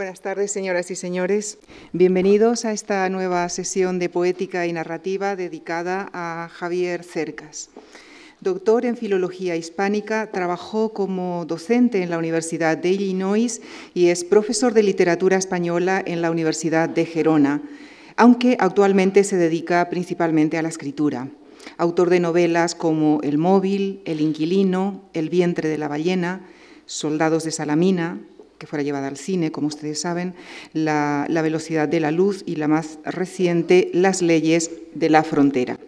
Buenas tardes, señoras y señores. Bienvenidos a esta nueva sesión de poética y narrativa dedicada a Javier Cercas. Doctor en Filología Hispánica, trabajó como docente en la Universidad de Illinois y es profesor de literatura española en la Universidad de Gerona, aunque actualmente se dedica principalmente a la escritura. Autor de novelas como El móvil, El inquilino, El vientre de la ballena, Soldados de Salamina, que fuera llevada al cine, como ustedes saben, la, velocidad de la luz y la más reciente, Las leyes de la frontera.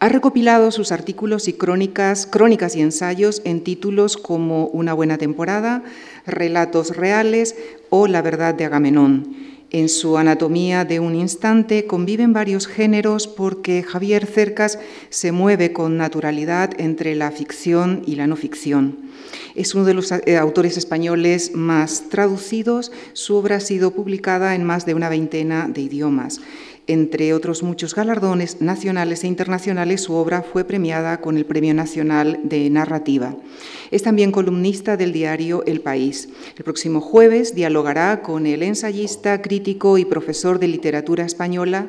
Ha recopilado sus artículos y crónicas, crónicas y ensayos en títulos como Una buena temporada, Relatos reales o La verdad de Agamenón. En su anatomía de un instante conviven varios géneros porque Javier Cercas se mueve con naturalidad entre la ficción y la no ficción. Es uno de los eh, autores españoles más traducidos. Su obra ha sido publicada en más de una veintena de idiomas. Entre otros muchos galardones nacionales e internacionales, su obra fue premiada con el Premio Nacional de Narrativa. Es también columnista del diario El País. El próximo jueves dialogará con el ensayista, crítico y profesor de literatura española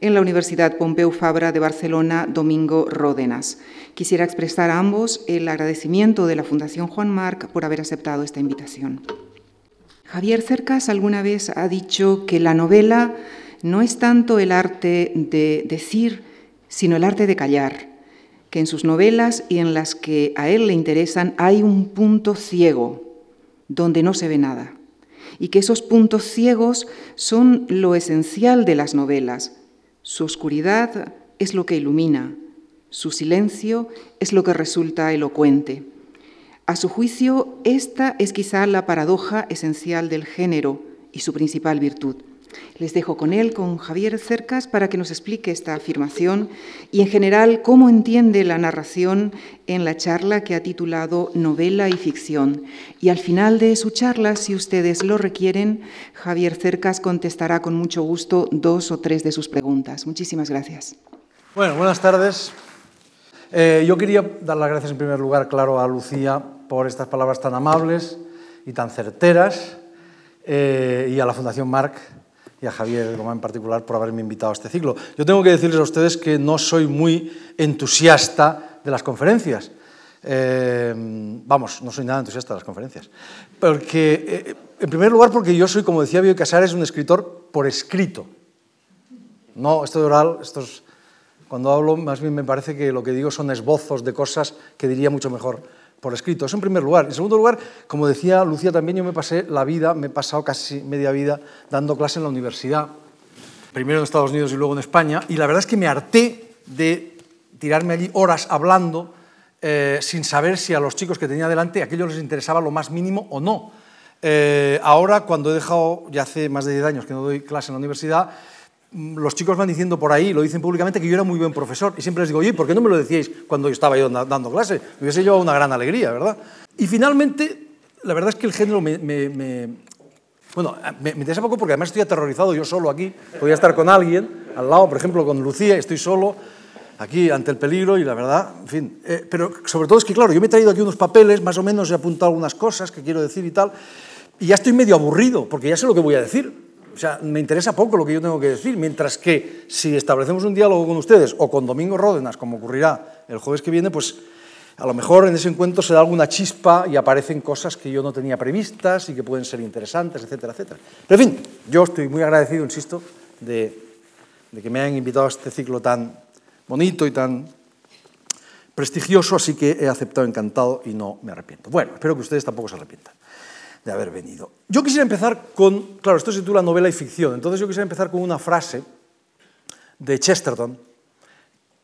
en la Universidad Pompeu Fabra de Barcelona, Domingo Ródenas. Quisiera expresar a ambos el agradecimiento de la Fundación Juan Marc por haber aceptado esta invitación. Javier Cercas alguna vez ha dicho que la novela no es tanto el arte de decir, sino el arte de callar, que en sus novelas y en las que a él le interesan hay un punto ciego donde no se ve nada, y que esos puntos ciegos son lo esencial de las novelas. Su oscuridad es lo que ilumina, su silencio es lo que resulta elocuente. A su juicio, esta es quizá la paradoja esencial del género y su principal virtud. Les dejo con él, con Javier Cercas, para que nos explique esta afirmación y, en general, cómo entiende la narración en la charla que ha titulado Novela y Ficción. Y al final de su charla, si ustedes lo requieren, Javier Cercas contestará con mucho gusto dos o tres de sus preguntas. Muchísimas gracias. Bueno, buenas tardes. Eh, yo quería dar las gracias en primer lugar, claro, a Lucía por estas palabras tan amables y tan certeras eh, y a la Fundación Marc y a Javier Goma en particular por haberme invitado a este ciclo. Yo tengo que decirles a ustedes que no soy muy entusiasta de las conferencias. Eh, vamos, no soy nada entusiasta de las conferencias. Porque, en primer lugar, porque yo soy, como decía Bioy Casares, un escritor por escrito. No, esto de oral, estos cuando hablo, más bien me parece que lo que digo son esbozos de cosas que diría mucho mejor por escrito. Eso en primer lugar. En segundo lugar, como decía Lucía también, yo me pasé la vida, me he pasado casi media vida dando clase en la universidad, primero en Estados Unidos y luego en España, y la verdad es que me harté de tirarme allí horas hablando eh, sin saber si a los chicos que tenía delante aquello les interesaba lo más mínimo o no. Eh, ahora, cuando he dejado, ya hace más de 10 años que no doy clase en la universidad, los chicos van diciendo por ahí, lo dicen públicamente, que yo era muy buen profesor. Y siempre les digo, oye, ¿por qué no me lo decíais cuando yo estaba yo dando clase? Me hubiese llevado una gran alegría, ¿verdad? Y finalmente, la verdad es que el género me, bueno, me, me, interesa poco porque además estoy aterrorizado yo solo aquí. Podría estar con alguien al lado, por ejemplo, con Lucía, estoy solo aquí ante el peligro y la verdad, en fin. Eh, pero sobre todo es que, claro, yo me he traído aquí unos papeles, más o menos he apuntado algunas cosas que quiero decir y tal, y ya estoy medio aburrido porque ya sé lo que voy a decir. O sea, me interesa poco lo que yo tengo que decir, mientras que si establecemos un diálogo con ustedes o con Domingo Ródenas, como ocurrirá el jueves que viene, pues a lo mejor en ese encuentro se da alguna chispa y aparecen cosas que yo no tenía previstas y que pueden ser interesantes, etcétera, etcétera. Pero en fin, yo estoy muy agradecido, insisto, de, de que me hayan invitado a este ciclo tan bonito y tan prestigioso, así que he aceptado encantado y no me arrepiento. Bueno, espero que ustedes tampoco se arrepientan de haber venido. Yo quisiera empezar con, claro, esto se titula novela y ficción, entonces yo quisiera empezar con una frase de Chesterton,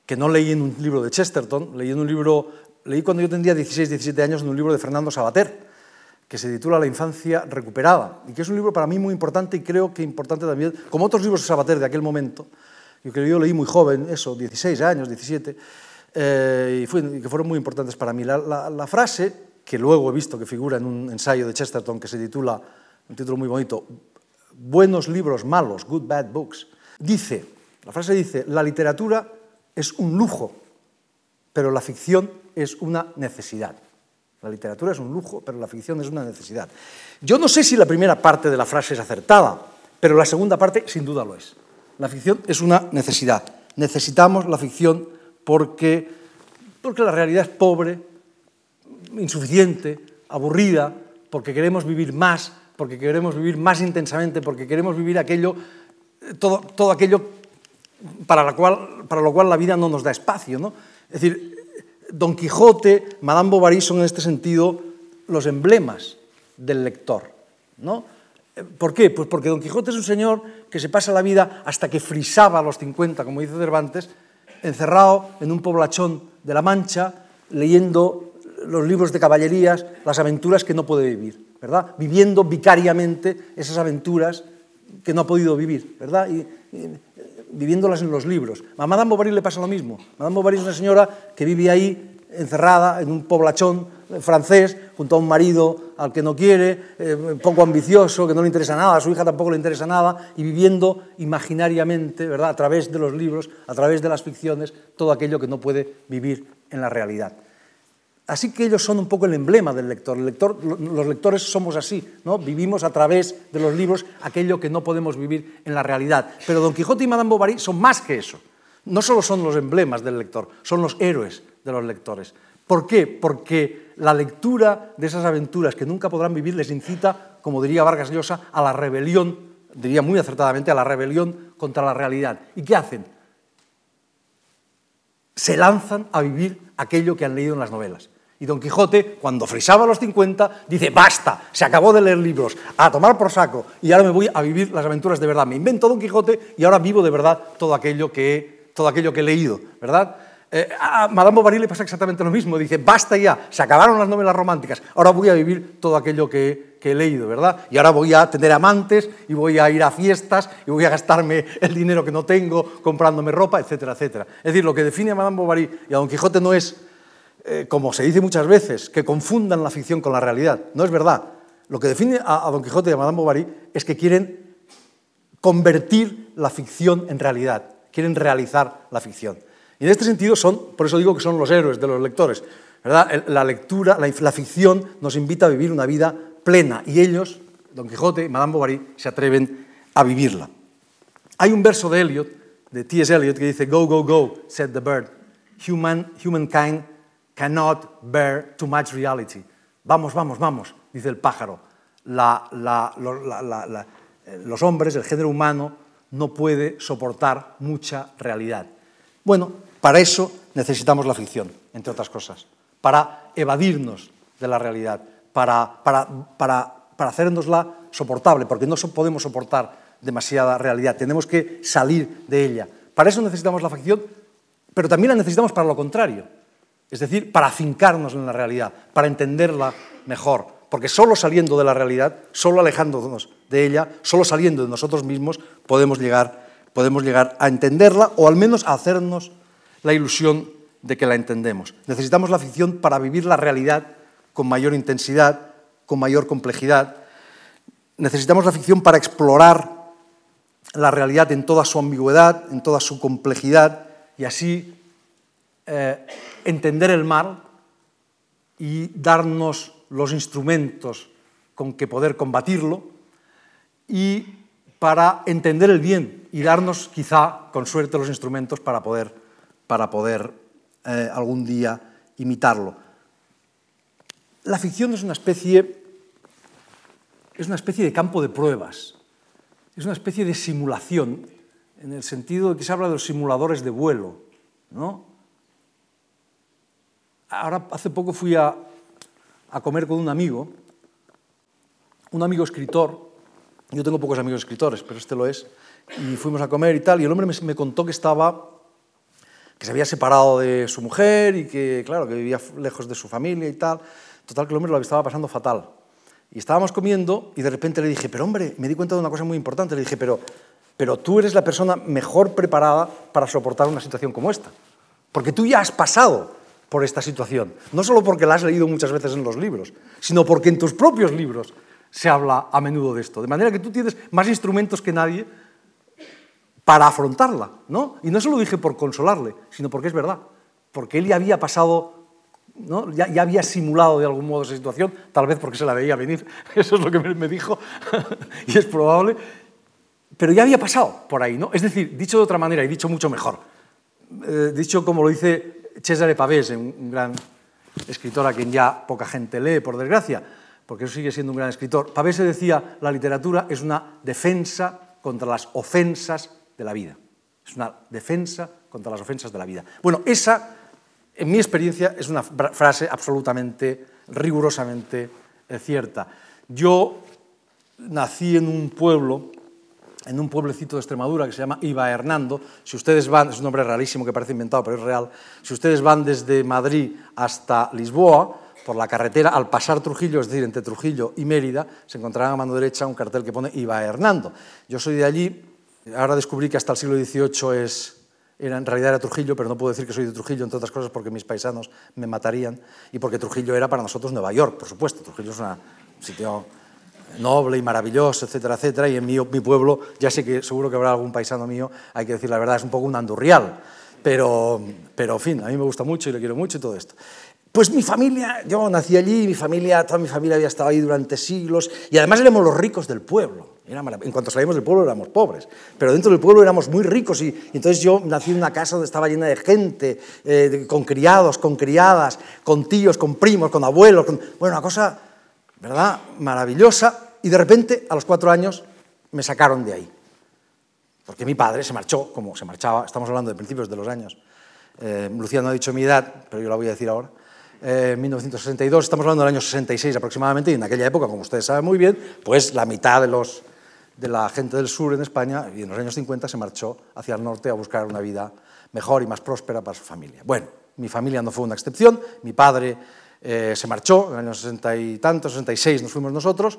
que no leí en un libro de Chesterton, leí en un libro, leí cuando yo tendría 16, 17 años en un libro de Fernando Sabater, que se titula La infancia recuperada, y que es un libro para mí muy importante y creo que importante también, como otros libros de Sabater de aquel momento, yo que yo leí muy joven, eso, 16 años, 17, eh, y, fue, que fueron muy importantes para mí. La, la, la frase que luego he visto que figura en un ensayo de Chesterton que se titula, un título muy bonito, Buenos libros malos, Good Bad Books, dice, la frase dice, la literatura es un lujo, pero la ficción es una necesidad. La literatura es un lujo, pero la ficción es una necesidad. Yo no sé si la primera parte de la frase es acertada, pero la segunda parte sin duda lo es. La ficción es una necesidad. Necesitamos la ficción porque, porque la realidad es pobre, insuficiente, aburrida, porque queremos vivir más, porque queremos vivir más intensamente, porque queremos vivir aquello, todo, todo aquello para, cual, para lo cual la vida no nos da espacio. ¿no? Es decir, Don Quijote, Madame Bovary son en este sentido los emblemas del lector. ¿no? ¿Por qué? Pues porque Don Quijote es un señor que se pasa la vida hasta que frisaba a los 50, como dice Cervantes, encerrado en un poblachón de La Mancha, leyendo los libros de caballerías, las aventuras que no puede vivir, ¿verdad? Viviendo vicariamente esas aventuras que no ha podido vivir, ¿verdad? Y, viviéndolas en los libros. A Madame Bovary le pasa lo mismo. Madame Bovary es una señora que vive ahí encerrada en un poblachón francés junto a un marido al que no quiere, eh, poco ambicioso, que no le interesa nada, a su hija tampoco le interesa nada, y viviendo imaginariamente, ¿verdad? a través de los libros, a través de las ficciones, todo aquello que no puede vivir en la realidad. Así que ellos son un poco el emblema del lector. los lectores somos así, ¿no? vivimos a través de los libros aquello que no podemos vivir en la realidad. Pero Don Quijote y Madame Bovary son más que eso. No solo son los emblemas del lector, son los héroes de los lectores. ¿Por qué? Porque la lectura de esas aventuras que nunca podrán vivir les incita, como diría Vargas Llosa, a la rebelión, diría muy acertadamente, a la rebelión contra la realidad. ¿Y qué hacen? Se lanzan a vivir aquello que han leído en las novelas. Y Don Quijote, cuando frisaba los 50, dice, basta, se acabó de leer libros, a tomar por saco, y ahora me voy a vivir las aventuras de verdad. Me invento Don Quijote y ahora vivo de verdad todo aquello que he, todo aquello que he leído, ¿verdad? Eh, a Madame Bovary le pasa exactamente lo mismo, dice, basta ya, se acabaron las novelas románticas, ahora voy a vivir todo aquello que, que he leído, ¿verdad? Y ahora voy a tener amantes, y voy a ir a fiestas, y voy a gastarme el dinero que no tengo comprándome ropa, etcétera, etcétera. Es decir, lo que define a Madame Bovary y a Don Quijote no es eh, como se dice muchas veces, que confundan la ficción con la realidad. No es verdad. Lo que define a, Don Quijote y a Madame Bovary es que quieren convertir la ficción en realidad, quieren realizar la ficción. Y en este sentido son, por eso digo que son los héroes de los lectores. ¿verdad? La lectura, la, ficción nos invita a vivir una vida plena y ellos, Don Quijote y Madame Bovary, se atreven a vivirla. Hay un verso de Eliot, de T.S. Eliot, que dice, Go, go, go, said the bird. Human, humankind cannot bear too much reality. Vamos, vamos, vamos, dice el pájaro. los hombres, el género humano, no puede soportar mucha realidad. Bueno, para eso necesitamos la ficción, entre otras cosas, para evadirnos de la realidad, para, para, para, para hacernosla soportable, porque no podemos soportar demasiada realidad, tenemos que salir de ella. Para eso necesitamos la ficción, pero también la necesitamos para lo contrario es decir, para afincarnos en la realidad, para entenderla mejor, porque solo saliendo de la realidad, solo alejándonos de ella, solo saliendo de nosotros mismos, podemos llegar, podemos llegar a entenderla o al menos a hacernos la ilusión de que la entendemos. Necesitamos la ficción para vivir la realidad con mayor intensidad, con mayor complejidad. Necesitamos la ficción para explorar la realidad en toda su ambigüedad, en toda su complejidad y así eh, entender el mal y darnos los instrumentos con que poder combatirlo y para entender el bien y darnos quizá con suerte los instrumentos para poder, para poder eh, algún día imitarlo. La ficción es una especie es una especie de campo de pruebas, es una especie de simulación, en el sentido de que se habla de los simuladores de vuelo, ¿no? Ahora, hace poco fui a, comer con un amigo, un amigo escritor. Yo tengo pocos amigos escritores, pero este lo es. Y fuimos a comer y tal, y el hombre me, contó que estaba que se había separado de su mujer y que, claro, que vivía lejos de su familia y tal. Total, que el hombre lo estaba pasando fatal. Y estábamos comiendo y de repente le dije, pero hombre, me di cuenta de una cosa muy importante. Le dije, pero, pero tú eres la persona mejor preparada para soportar una situación como esta. Porque tú ya has pasado por esta situación. No solo porque la has leído muchas veces en los libros, sino porque en tus propios libros se habla a menudo de esto. De manera que tú tienes más instrumentos que nadie para afrontarla. ¿no? Y no se lo dije por consolarle, sino porque es verdad. Porque él ya había pasado ¿no? Ya, ya, había simulado de algún modo esa situación, tal vez porque se la veía venir, eso es lo que me, dijo, y es probable, pero ya había pasado por ahí, ¿no? Es decir, dicho de otra manera y dicho mucho mejor, eh, dicho como lo dice Cesare Pavese, un gran escritor a quien ya poca gente lee, por desgracia, porque eso sigue siendo un gran escritor. Pavese decía, la literatura es una defensa contra las ofensas de la vida. Es una defensa contra las ofensas de la vida. Bueno, esa, en mi experiencia, es una frase absolutamente, rigurosamente eh, cierta. Yo nací en un pueblo en un pueblecito de Extremadura que se llama Iba Hernando. Si ustedes van, es un nombre rarísimo que parece inventado, pero es real. Si ustedes van desde Madrid hasta Lisboa, por la carretera, al pasar Trujillo, es decir, entre Trujillo y Mérida, se encontrarán a mano derecha un cartel que pone Iba Hernando. Yo soy de allí, ahora descubrí que hasta el siglo XVIII es, era, en realidad era Trujillo, pero no puedo decir que soy de Trujillo, entre otras cosas porque mis paisanos me matarían y porque Trujillo era para nosotros Nueva York, por supuesto. Trujillo es un sitio noble y maravilloso, etcétera, etcétera, y en mi, pueblo, ya sé que seguro que habrá algún paisano mío, hay que decir la verdad, es un poco un andurrial, pero, pero en fin, a mí me gusta mucho y le quiero mucho y todo esto. Pues mi familia, yo nací allí, mi familia, toda mi familia había estado ahí durante siglos, y además éramos los ricos del pueblo. en cuanto salíamos del pueblo éramos pobres, pero dentro del pueblo éramos muy ricos, y, entonces yo nací en una casa donde estaba llena de gente, eh, con criados, con criadas, con tíos, con primos, con abuelos, bueno, una cosa ¿verdad? Maravillosa. Y de repente, a los cuatro años, me sacaron de ahí. Porque mi padre se marchó, como se marchaba, estamos hablando de principios de los años. Eh, no ha dicho mi edad, pero yo la voy a decir ahora. Eh, en 1962, estamos hablando del año 66 aproximadamente, y en aquella época, como ustedes saben muy bien, pues la mitad de, los, de la gente del sur en España, y en los años 50 se marchó hacia el norte a buscar una vida mejor y más próspera para su familia. Bueno, mi familia no fue una excepción, mi padre eh, se marchó, en el año 60 y tanto, 66 nos fuimos nosotros,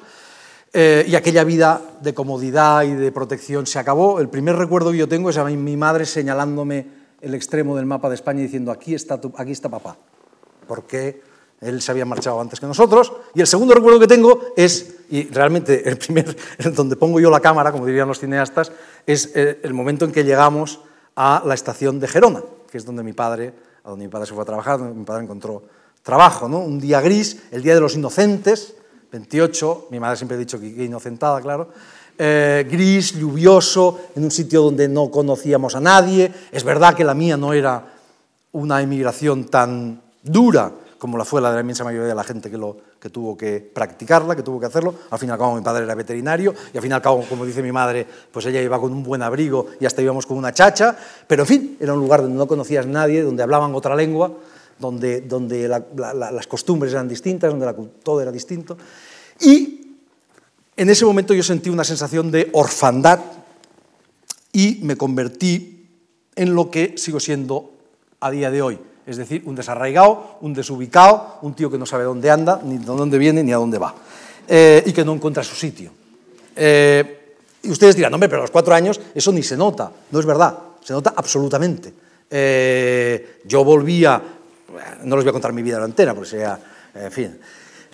eh, y aquella vida de comodidad y de protección se acabó. El primer recuerdo que yo tengo es a mi madre señalándome el extremo del mapa de España y diciendo, aquí está, aquí está papá, porque él se había marchado antes que nosotros. Y el segundo recuerdo que tengo es, y realmente el primer, donde pongo yo la cámara, como dirían los cineastas, es eh, el momento en que llegamos a la estación de Gerona, que es donde mi padre, a donde mi padre se fue a trabajar, donde mi padre encontró trabajo, ¿no? Un día gris, el Día de los Inocentes, 28, mi madre siempre ha dicho que, inocentada, claro, eh, gris, lluvioso, en un sitio donde no conocíamos a nadie. Es verdad que la mía no era una emigración tan dura como la fue la de la inmensa mayoría de la gente que, tuvo que practicarla, que tuvo que hacerlo. Al fin y al cabo mi padre era veterinario y al fin y como dice mi madre, pues ella iba con un buen abrigo y hasta íbamos con una chacha, pero en fin, era un lugar donde no conocías a nadie, donde hablaban otra lengua donde, donde las costumbres eran distintas, donde la, todo era distinto. Y en ese momento yo sentí una sensación de orfandad y me convertí en lo que sigo siendo a día de hoy. Es decir, un desarraigado, un desubicado, un tío que no sabe dónde anda, ni de dónde viene, ni a dónde va, eh, y que no encuentra su sitio. Eh, y ustedes dirán, hombre, pero a los cuatro años eso ni se nota. No es verdad, se nota absolutamente. Eh, yo volvía no les voy a contar mi vida entera, porque sería, en fin.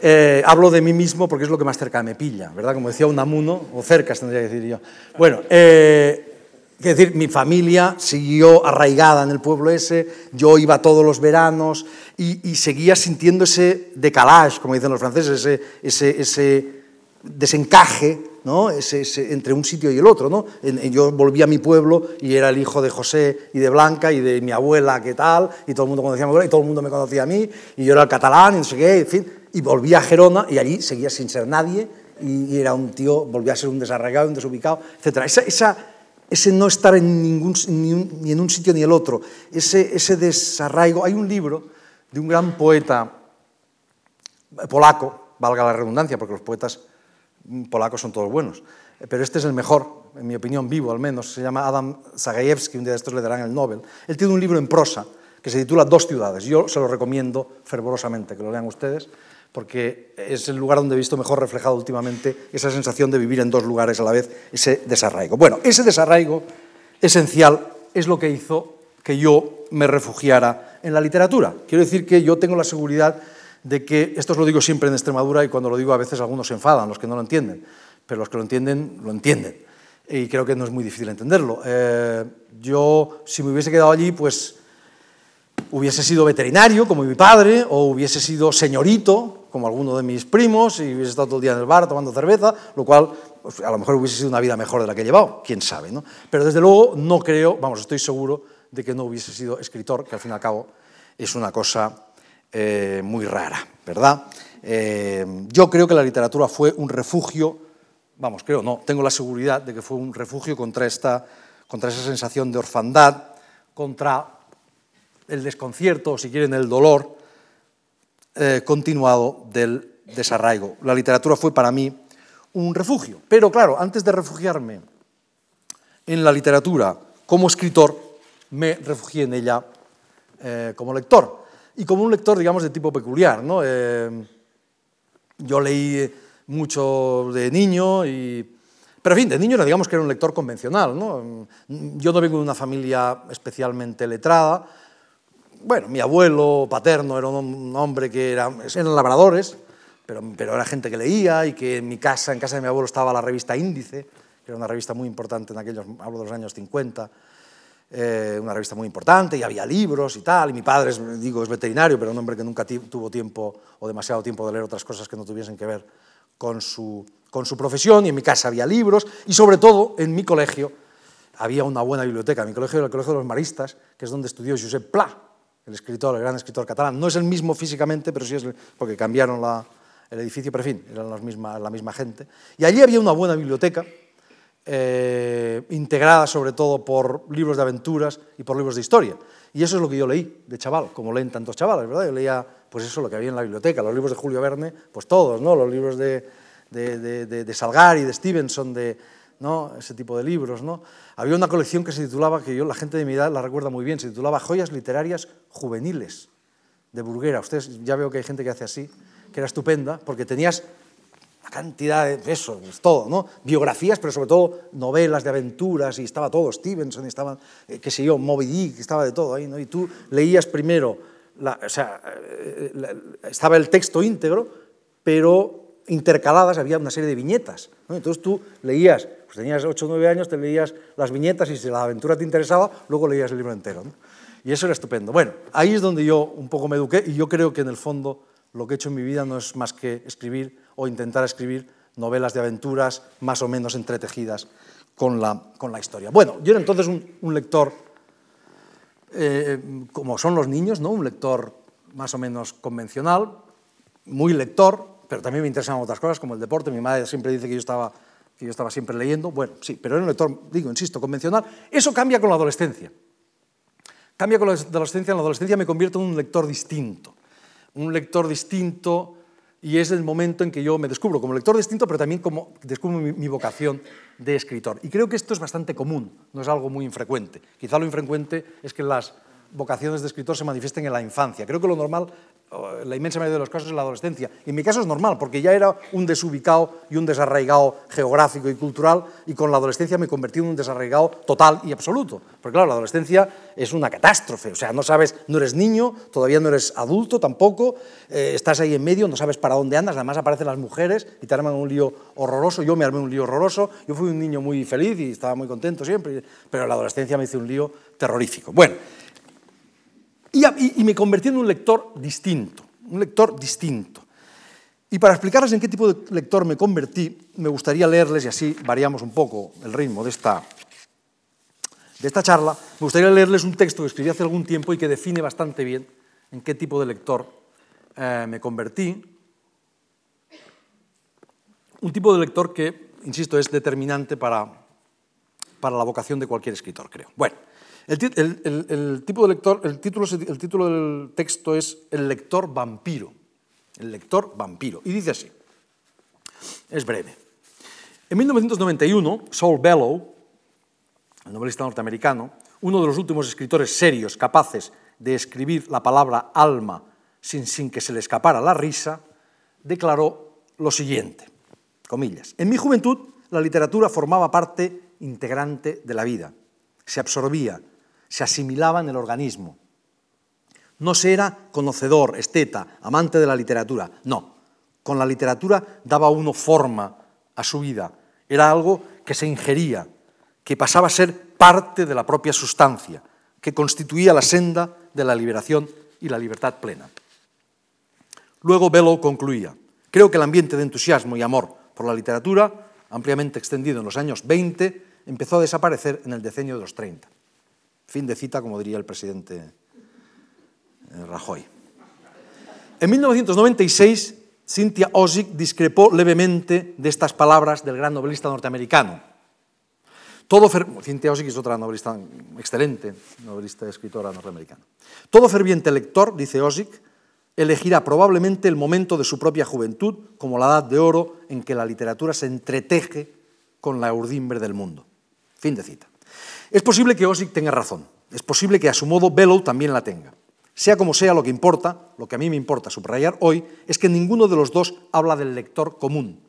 Eh, hablo de mí mismo porque es lo que más cerca me pilla, ¿verdad? Como decía Unamuno, o cerca tendría que decir yo. Bueno, eh, Quiero decir, mi familia siguió arraigada en el pueblo ese, yo iba todos los veranos y, seguía sintiendo ese decalage, como dicen los franceses, ese, ese, ese desencaje ¿no? Entre un sitio y el otro. ¿no? yo volví a mi pueblo y era el hijo de José y de Blanca y de mi abuela, ¿qué tal? Y todo el mundo conocía y todo el mundo me conocía a mí y yo era el catalán y no sé qué, en fin. Y volví a Gerona y allí seguía sin ser nadie y, era un tío, volvía a ser un desarraigado, un desubicado, etc. Esa, ese no estar en ningún, ni, ni, en un sitio ni el otro, ese, ese desarraigo. Hay un libro de un gran poeta polaco, valga la redundancia, porque los poetas polacos son todos buenos, pero este es el mejor, en mi opinión, vivo al menos, se llama Adam Zagajewski, un día de estos le darán el Nobel. Él tiene un libro en prosa que se titula Dos ciudades. Yo se lo recomiendo fervorosamente que lo lean ustedes, porque es el lugar donde he visto mejor reflejado últimamente esa sensación de vivir en dos lugares a la vez, ese desarraigo. Bueno, ese desarraigo esencial es lo que hizo que yo me refugiara en la literatura. Quiero decir que yo tengo la seguridad de que, esto lo digo siempre en Extremadura y cuando lo digo a veces algunos se enfadan, los que no lo entienden, pero los que lo entienden, lo entienden. Y creo que no es muy difícil entenderlo. Eh, yo, si me hubiese quedado allí, pues hubiese sido veterinario, como mi padre, o hubiese sido señorito, como alguno de mis primos, y hubiese estado todo el día en el bar tomando cerveza, lo cual pues, a lo mejor hubiese sido una vida mejor de la que he llevado, quién sabe, ¿no? Pero desde luego no creo, vamos, estoy seguro de que no hubiese sido escritor, que al fin y al cabo es una cosa eh, muy rara, ¿verdad? Eh, yo creo que la literatura fue un refugio, vamos, creo, no, tengo la seguridad de que fue un refugio contra, esta, contra esa sensación de orfandad, contra el desconcierto, o si quieren, el dolor eh, continuado del desarraigo. La literatura fue para mí un refugio. Pero claro, antes de refugiarme en la literatura como escritor, me refugié en ella como lector. Y como un lector, digamos, de tipo peculiar. ¿no? Eh, yo leí mucho de niño y... Pero en fin, de niño no digamos que era un lector convencional. ¿no? Yo no vengo de una familia especialmente letrada, bueno, mi abuelo paterno era un hombre que era, eran labradores, pero, pero, era gente que leía y que en mi casa, en casa de mi abuelo estaba la revista Índice, que era una revista muy importante en aquellos, hablo de los años 50, eh, una revista muy importante y había libros y tal, y mi padre, es, digo, es veterinario, pero un hombre que nunca tuvo tiempo o demasiado tiempo de leer otras cosas que no tuviesen que ver con su, con su profesión, y en mi casa había libros, y sobre todo en mi colegio había una buena biblioteca, mi colegio era el Colegio de los Maristas, que es donde estudió Josep Pla, el escritor, el gran escritor catalán. No es el mismo físicamente, pero sí es porque cambiaron el edificio, pero en fin, eran la misma gente. Y allí había una buena biblioteca, eh, integrada sobre todo por libros de aventuras y por libros de historia. Y eso es lo que yo leí de chaval, como leen tantos chavales, ¿verdad? Yo leía, pues eso, lo que había en la biblioteca, los libros de Julio Verne, pues todos, ¿no? Los libros de, de, de, de Salgari, de Stevenson, de, ¿no? ese tipo de libros. ¿no? Había una colección que se titulaba, que yo la gente de mi edad la recuerda muy bien, se titulaba Joyas Literarias Juveniles, de Burguera. Ustedes ya veo que hay gente que hace así, que era estupenda, porque tenías una cantidad de eso, todo, ¿no? Biografías, pero sobre todo novelas de aventuras, y estaba todo, Stevenson, y estaba, eh, qué sé yo, Moby Dick, estaba de todo ahí, ¿no? Y tú leías primero, o sea, eh, estaba el texto íntegro, pero intercaladas había una serie de viñetas. Entonces tú leías, pues tenías 8 o 9 años, te leías las viñetas y si la aventura te interesaba, luego leías el libro entero. Y eso era estupendo. Bueno, ahí es donde yo un poco me eduqué y yo creo que en el fondo lo que he hecho en mi vida no es más que escribir o intentar escribir novelas de aventuras más o menos entretejidas con la, con la historia. Bueno, yo era entonces un, lector, eh, como son los niños, ¿no? un lector más o menos convencional, muy lector, pero también me interesaban otras cosas, como el deporte. Mi madre siempre dice que yo estaba, que yo estaba siempre leyendo. Bueno, sí, pero era un lector, digo, insisto, convencional. Eso cambia con la adolescencia. Cambia con la adolescencia. En la adolescencia me convierto en un lector distinto. Un lector distinto y es el momento en que yo me descubro como lector distinto, pero también como descubro mi, mi, vocación de escritor. Y creo que esto es bastante común, no es algo muy infrecuente. Quizá lo infrecuente es que las vocaciones de escritor se manifiesten en la infancia. Creo que lo normal la inmensa mayoría de los casos en la adolescencia. Y en mi caso es normal, porque ya era un desubicado y un desarraigado geográfico y cultural, y con la adolescencia me convertí en un desarraigado total y absoluto. Porque claro, la adolescencia es una catástrofe, o sea, no sabes, no eres niño, todavía no eres adulto tampoco, eh, estás ahí en medio, no sabes para dónde andas, además aparecen las mujeres y te arman un lío horroroso, yo me armé un lío horroroso, yo fui un niño muy feliz y estaba muy contento siempre, pero la adolescencia me hizo un lío terrorífico. Bueno, y, me convertí en un lector distinto, un lector distinto. Y para explicarles en qué tipo de lector me convertí, me gustaría leerles, y así variamos un poco el ritmo de esta, de esta charla, me gustaría leerles un texto que escribí hace algún tiempo y que define bastante bien en qué tipo de lector eh, me convertí. Un tipo de lector que, insisto, es determinante para, para la vocación de cualquier escritor, creo. Bueno, el, tipo de lector, el, título, el título del texto es El lector vampiro. El lector vampiro. Y dice así. Es breve. En 1991, Saul Bellow, el novelista norteamericano, uno de los últimos escritores serios capaces de escribir la palabra alma sin, sin que se le escapara la risa, declaró lo siguiente, comillas, en mi juventud la literatura formaba parte integrante de la vida, se absorbía, se asimilaba en el organismo. No se era conocedor, esteta, amante de la literatura, no. Con la literatura daba uno forma a su vida. Era algo que se ingería, que pasaba a ser parte de la propia sustancia, que constituía la senda de la liberación y la libertad plena. Luego Bellow concluía, creo que el ambiente de entusiasmo y amor por la literatura, ampliamente extendido en los años 20, empezó a desaparecer en el decenio de los 30. Fin de cita, como diría el presidente eh, Rajoy. En 1996, Cynthia Ozick discrepó levemente de estas palabras del gran novelista norteamericano. Todo Cynthia Ozick es otra novelista excelente, novelista y escritora norteamericana. Todo ferviente lector, dice Ozick, elegirá probablemente el momento de su propia juventud como la edad de oro en que la literatura se entreteje con la urdimbre del mundo. Fin de cita. Es posible que Ozick tenga razón. Es posible que a su modo Bellow también la tenga. Sea como sea, lo que importa, lo que a mí me importa subrayar hoy, es que ninguno de los dos habla del lector común.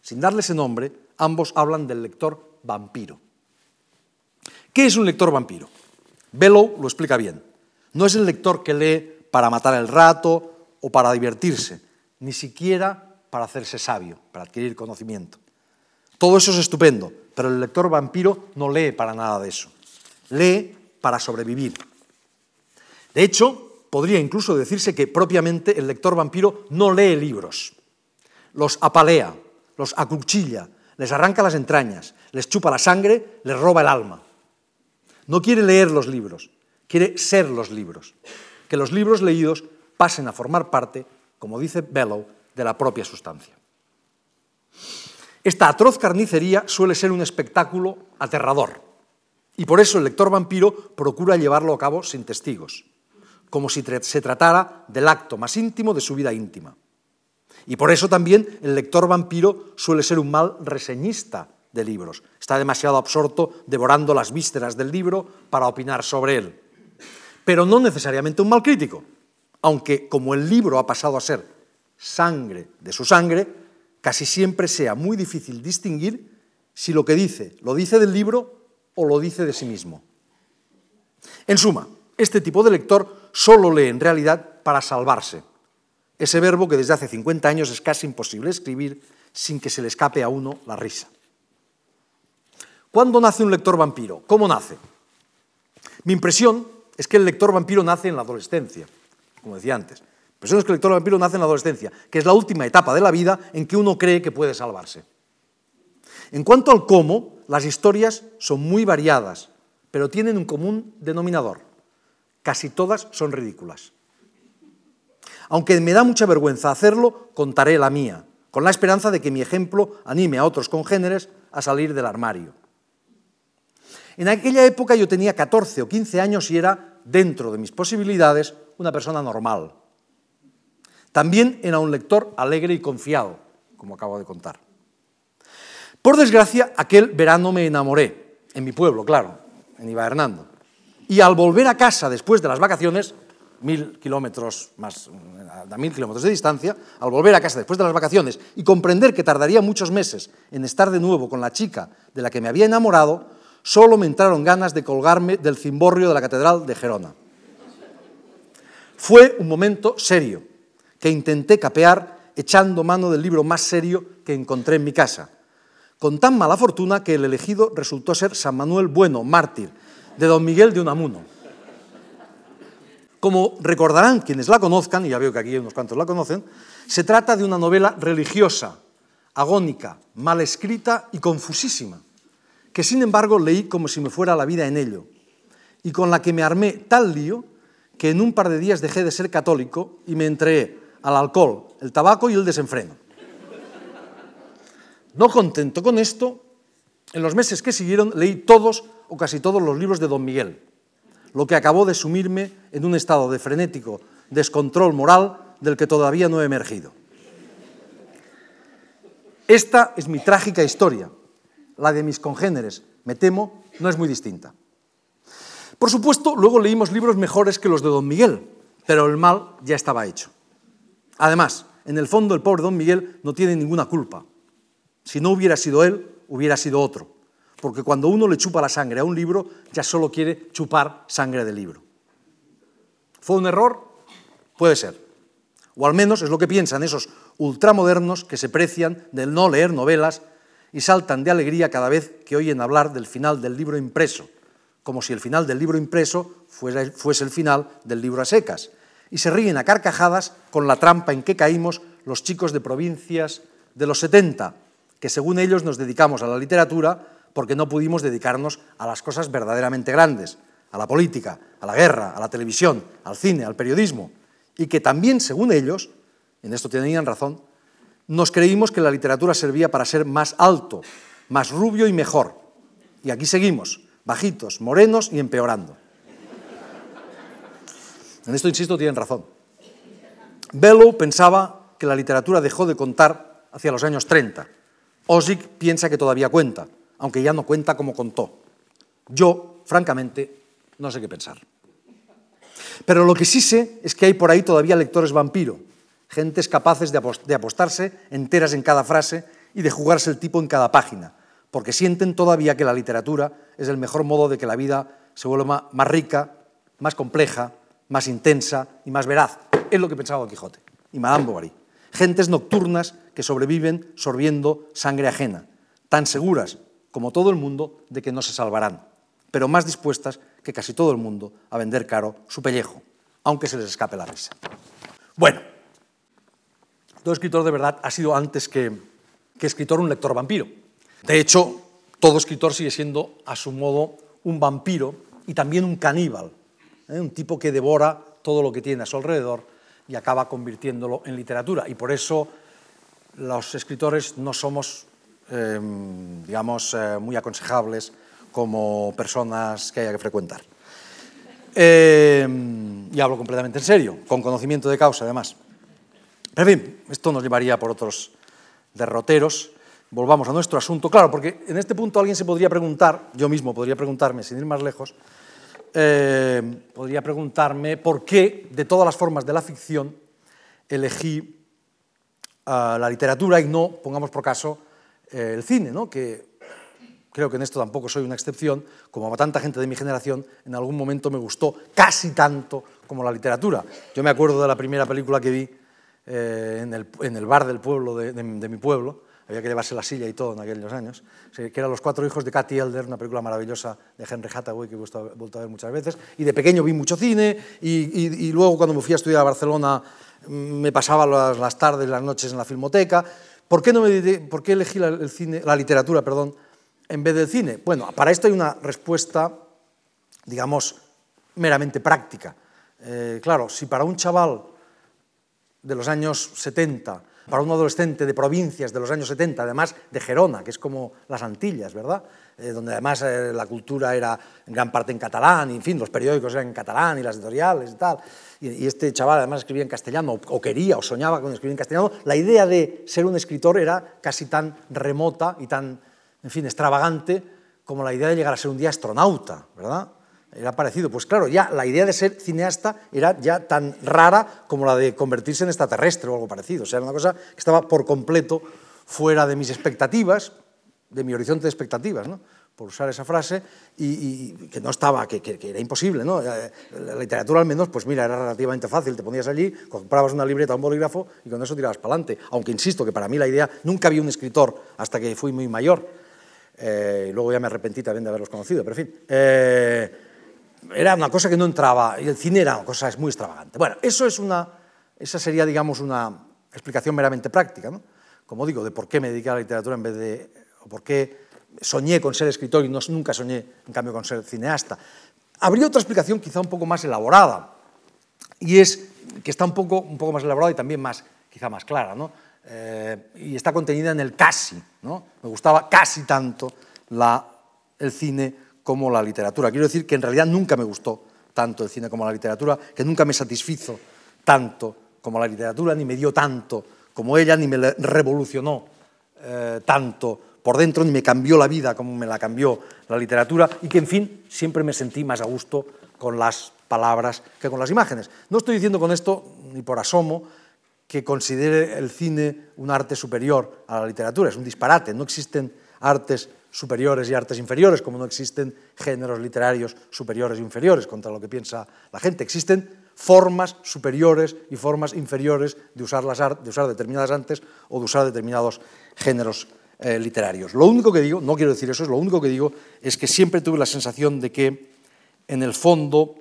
Sin darle ese nombre, ambos hablan del lector vampiro. ¿Qué es un lector vampiro? Bellow lo explica bien. No es el lector que lee para matar el rato o para divertirse, ni siquiera para hacerse sabio, para adquirir conocimiento. Todo eso es estupendo, pero el lector vampiro no lee para nada de eso. Lee para sobrevivir. De hecho, podría incluso decirse que propiamente el lector vampiro no lee libros. Los apalea, los acuchilla, les arranca las entrañas, les chupa la sangre, les roba el alma. No quiere leer los libros, quiere ser los libros. Que los libros leídos pasen a formar parte, como dice Bellow, de la propia sustancia. Esta atroz carnicería suele ser un espectáculo aterrador, y por eso el lector vampiro procura llevarlo a cabo sin testigos, como si se tratara del acto más íntimo de su vida íntima. Y por eso también el lector vampiro suele ser un mal reseñista de libros. Está demasiado absorto devorando las vísceras del libro para opinar sobre él. Pero no necesariamente un mal crítico, aunque como el libro ha pasado a ser sangre de su sangre, casi siempre sea muy difícil distinguir si lo que dice lo dice del libro o lo dice de sí mismo. En suma, este tipo de lector solo lee en realidad para salvarse. Ese verbo que desde hace 50 años es casi imposible escribir sin que se le escape a uno la risa. ¿Cuándo nace un lector vampiro? ¿Cómo nace? Mi impresión es que el lector vampiro nace en la adolescencia, como decía antes. Es que el vampiro nace en la adolescencia, que es la última etapa de la vida en que uno cree que puede salvarse. En cuanto al cómo, las historias son muy variadas, pero tienen un común denominador. Casi todas son ridículas. Aunque me da mucha vergüenza hacerlo, contaré la mía, con la esperanza de que mi ejemplo anime a otros congéneres a salir del armario. En aquella época yo tenía 14 o 15 años y era, dentro de mis posibilidades, una persona normal. También era un lector alegre y confiado, como acabo de contar. Por desgracia, aquel verano me enamoré, en mi pueblo, claro, en Iba Hernando. Y al volver a casa después de las vacaciones, mil kilómetros más, a mil kilómetros de distancia, al volver a casa después de las vacaciones y comprender que tardaría muchos meses en estar de nuevo con la chica de la que me había enamorado, solo me entraron ganas de colgarme del cimborrio de la Catedral de Gerona. Fue un momento serio, que intenté capear echando mano del libro más serio que encontré en mi casa, con tan mala fortuna que el elegido resultó ser San Manuel Bueno, mártir, de don Miguel de Unamuno. Como recordarán quienes la conozcan, y ya veo que aquí unos cuantos la conocen, se trata de una novela religiosa, agónica, mal escrita y confusísima, que sin embargo leí como si me fuera la vida en ello, y con la que me armé tal lío que en un par de días dejé de ser católico y me entregué al alcohol, el tabaco y el desenfreno. No contento con esto, en los meses que siguieron leí todos o casi todos los libros de Don Miguel, lo que acabó de sumirme en un estado de frenético descontrol moral del que todavía no he emergido. Esta es mi trágica historia. La de mis congéneres, me temo, no es muy distinta. Por supuesto, luego leímos libros mejores que los de Don Miguel, pero el mal ya estaba hecho. Además, en el fondo el pobre Don Miguel no tiene ninguna culpa. Si no hubiera sido él, hubiera sido otro. Porque cuando uno le chupa la sangre a un libro, ya solo quiere chupar sangre del libro. ¿Fue un error? Puede ser. O al menos es lo que piensan esos ultramodernos que se precian del no leer novelas y saltan de alegría cada vez que oyen hablar del final del libro impreso, como si el final del libro impreso fuese el final del libro a secas, y se ríen a carcajadas con la trampa en que caímos los chicos de provincias de los 70, que según ellos nos dedicamos a la literatura porque no pudimos dedicarnos a las cosas verdaderamente grandes, a la política, a la guerra, a la televisión, al cine, al periodismo, y que también, según ellos, en esto tenían razón, nos creímos que la literatura servía para ser más alto, más rubio y mejor. Y aquí seguimos, bajitos, morenos y empeorando. En esto, insisto, tienen razón. Bellow pensaba que la literatura dejó de contar hacia los años 30. Ozick piensa que todavía cuenta, aunque ya no cuenta como contó. Yo, francamente, no sé qué pensar. Pero lo que sí sé es que hay por ahí todavía lectores vampiro, gentes capaces de apostarse enteras en cada frase y de jugarse el tipo en cada página, porque sienten todavía que la literatura es el mejor modo de que la vida se vuelva más rica, más compleja, más intensa y más veraz. Es lo que pensaba Don Quijote y Madame Bovary. Gentes nocturnas que sobreviven sorbiendo sangre ajena, tan seguras como todo el mundo de que no se salvarán, pero más dispuestas que casi todo el mundo a vender caro su pellejo, aunque se les escape la risa. Bueno, todo escritor de verdad ha sido antes que, que escritor un lector vampiro. De hecho, todo escritor sigue siendo a su modo un vampiro y también un caníbal, ¿eh? un tipo que devora todo lo que tiene a su alrededor y acaba convirtiéndolo en literatura. Y por eso los escritores no somos, eh, digamos, eh, muy aconsejables como personas que haya que frecuentar. y hablo completamente en serio, con conocimiento de causa además. En fin, esto nos llevaría por otros derroteros. Volvamos a nuestro asunto. Claro, porque en este punto alguien se podría preguntar, yo mismo podría preguntarme, sin ir más lejos, eh, podría preguntarme por qué, de todas las formas de la ficción, elegí ah, la literatura y no, pongamos por caso, eh, el cine, ¿no? que creo que en esto tampoco soy una excepción, como a tanta gente de mi generación, en algún momento me gustó casi tanto como la literatura. Yo me acuerdo de la primera película que vi eh, en, el, bar del pueblo, de, mi pueblo, había que llevarse la silla y todo en aquellos años, que eran Los cuatro hijos de Cathy Elder, una película maravillosa de Henry Hathaway que he vuelto a ver muchas veces, y de pequeño vi mucho cine, y, luego cuando me fui a estudiar a Barcelona mm, me pasaba las, las tardes, las noches en la filmoteca. ¿Por qué, no me, por qué elegí la, el cine, la literatura perdón, en vez del cine? Bueno, para esto hay una respuesta, digamos, meramente práctica. Eh, claro, si para un chaval de los años 70, para un adolescente de provincias de los años 70, además de Gerona, que es como las Antillas, ¿verdad? Eh, donde además eh, la cultura era en gran parte en catalán, y en fin, los periódicos eran en catalán y las editoriales y tal. Y, y este chaval además escribía en castellano, o, o, quería o soñaba con escribir en castellano. La idea de ser un escritor era casi tan remota y tan, en fin, extravagante como la idea de llegar a ser un día astronauta, ¿verdad? Era parecido. Pues claro, ya la idea de ser cineasta era ya tan rara como la de convertirse en extraterrestre o algo parecido. O sea, era una cosa que estaba por completo fuera de mis expectativas, de mi horizonte de expectativas, ¿no? por usar esa frase, y, y que no estaba, que, que, que, era imposible. ¿no? La literatura al menos, pues mira, era relativamente fácil, te ponías allí, comprabas una libreta, un bolígrafo, y con eso tirabas para adelante. Aunque insisto que para mí la idea, nunca vi un escritor hasta que fui muy mayor, eh, y luego ya me arrepentí también de haberlos conocido, pero en fin. Eh, era una cosa que no entraba, y el cine era una cosa muy extravagante. Bueno, eso es una, esa sería, digamos, una explicación meramente práctica. Como digo, de por qué me dediqué a la literatura en vez de, o por qué soñé con ser escritor y no, nunca soñé, en cambio, con ser cineasta. Habría otra explicación quizá un poco más elaborada, y es que está un poco, un poco más elaborada y también más, quizá más clara, ¿no? Eh, y está contenida en el casi, ¿no? Me gustaba casi tanto la, el cine como la literatura. Quiero decir que en realidad nunca me gustó tanto el cine como la literatura, que nunca me satisfizo tanto como la literatura, ni me dio tanto como ella, ni me revolucionó eh, tanto por dentro, ni me cambió la vida como me la cambió la literatura, y que, en fin, siempre me sentí más a gusto con las palabras que con las imágenes. No estoy diciendo con esto, ni por asomo, que considere el cine un arte superior a la literatura. Es un disparate. No existen artes superiores y artes inferiores, como no existen géneros literarios superiores e inferiores, contra lo que piensa la gente. Existen formas superiores y formas inferiores de usar, las de usar determinadas artes o de usar determinados géneros eh, literarios. Lo único que digo, no quiero decir eso, es lo único que digo es que siempre tuve la sensación de que en el fondo,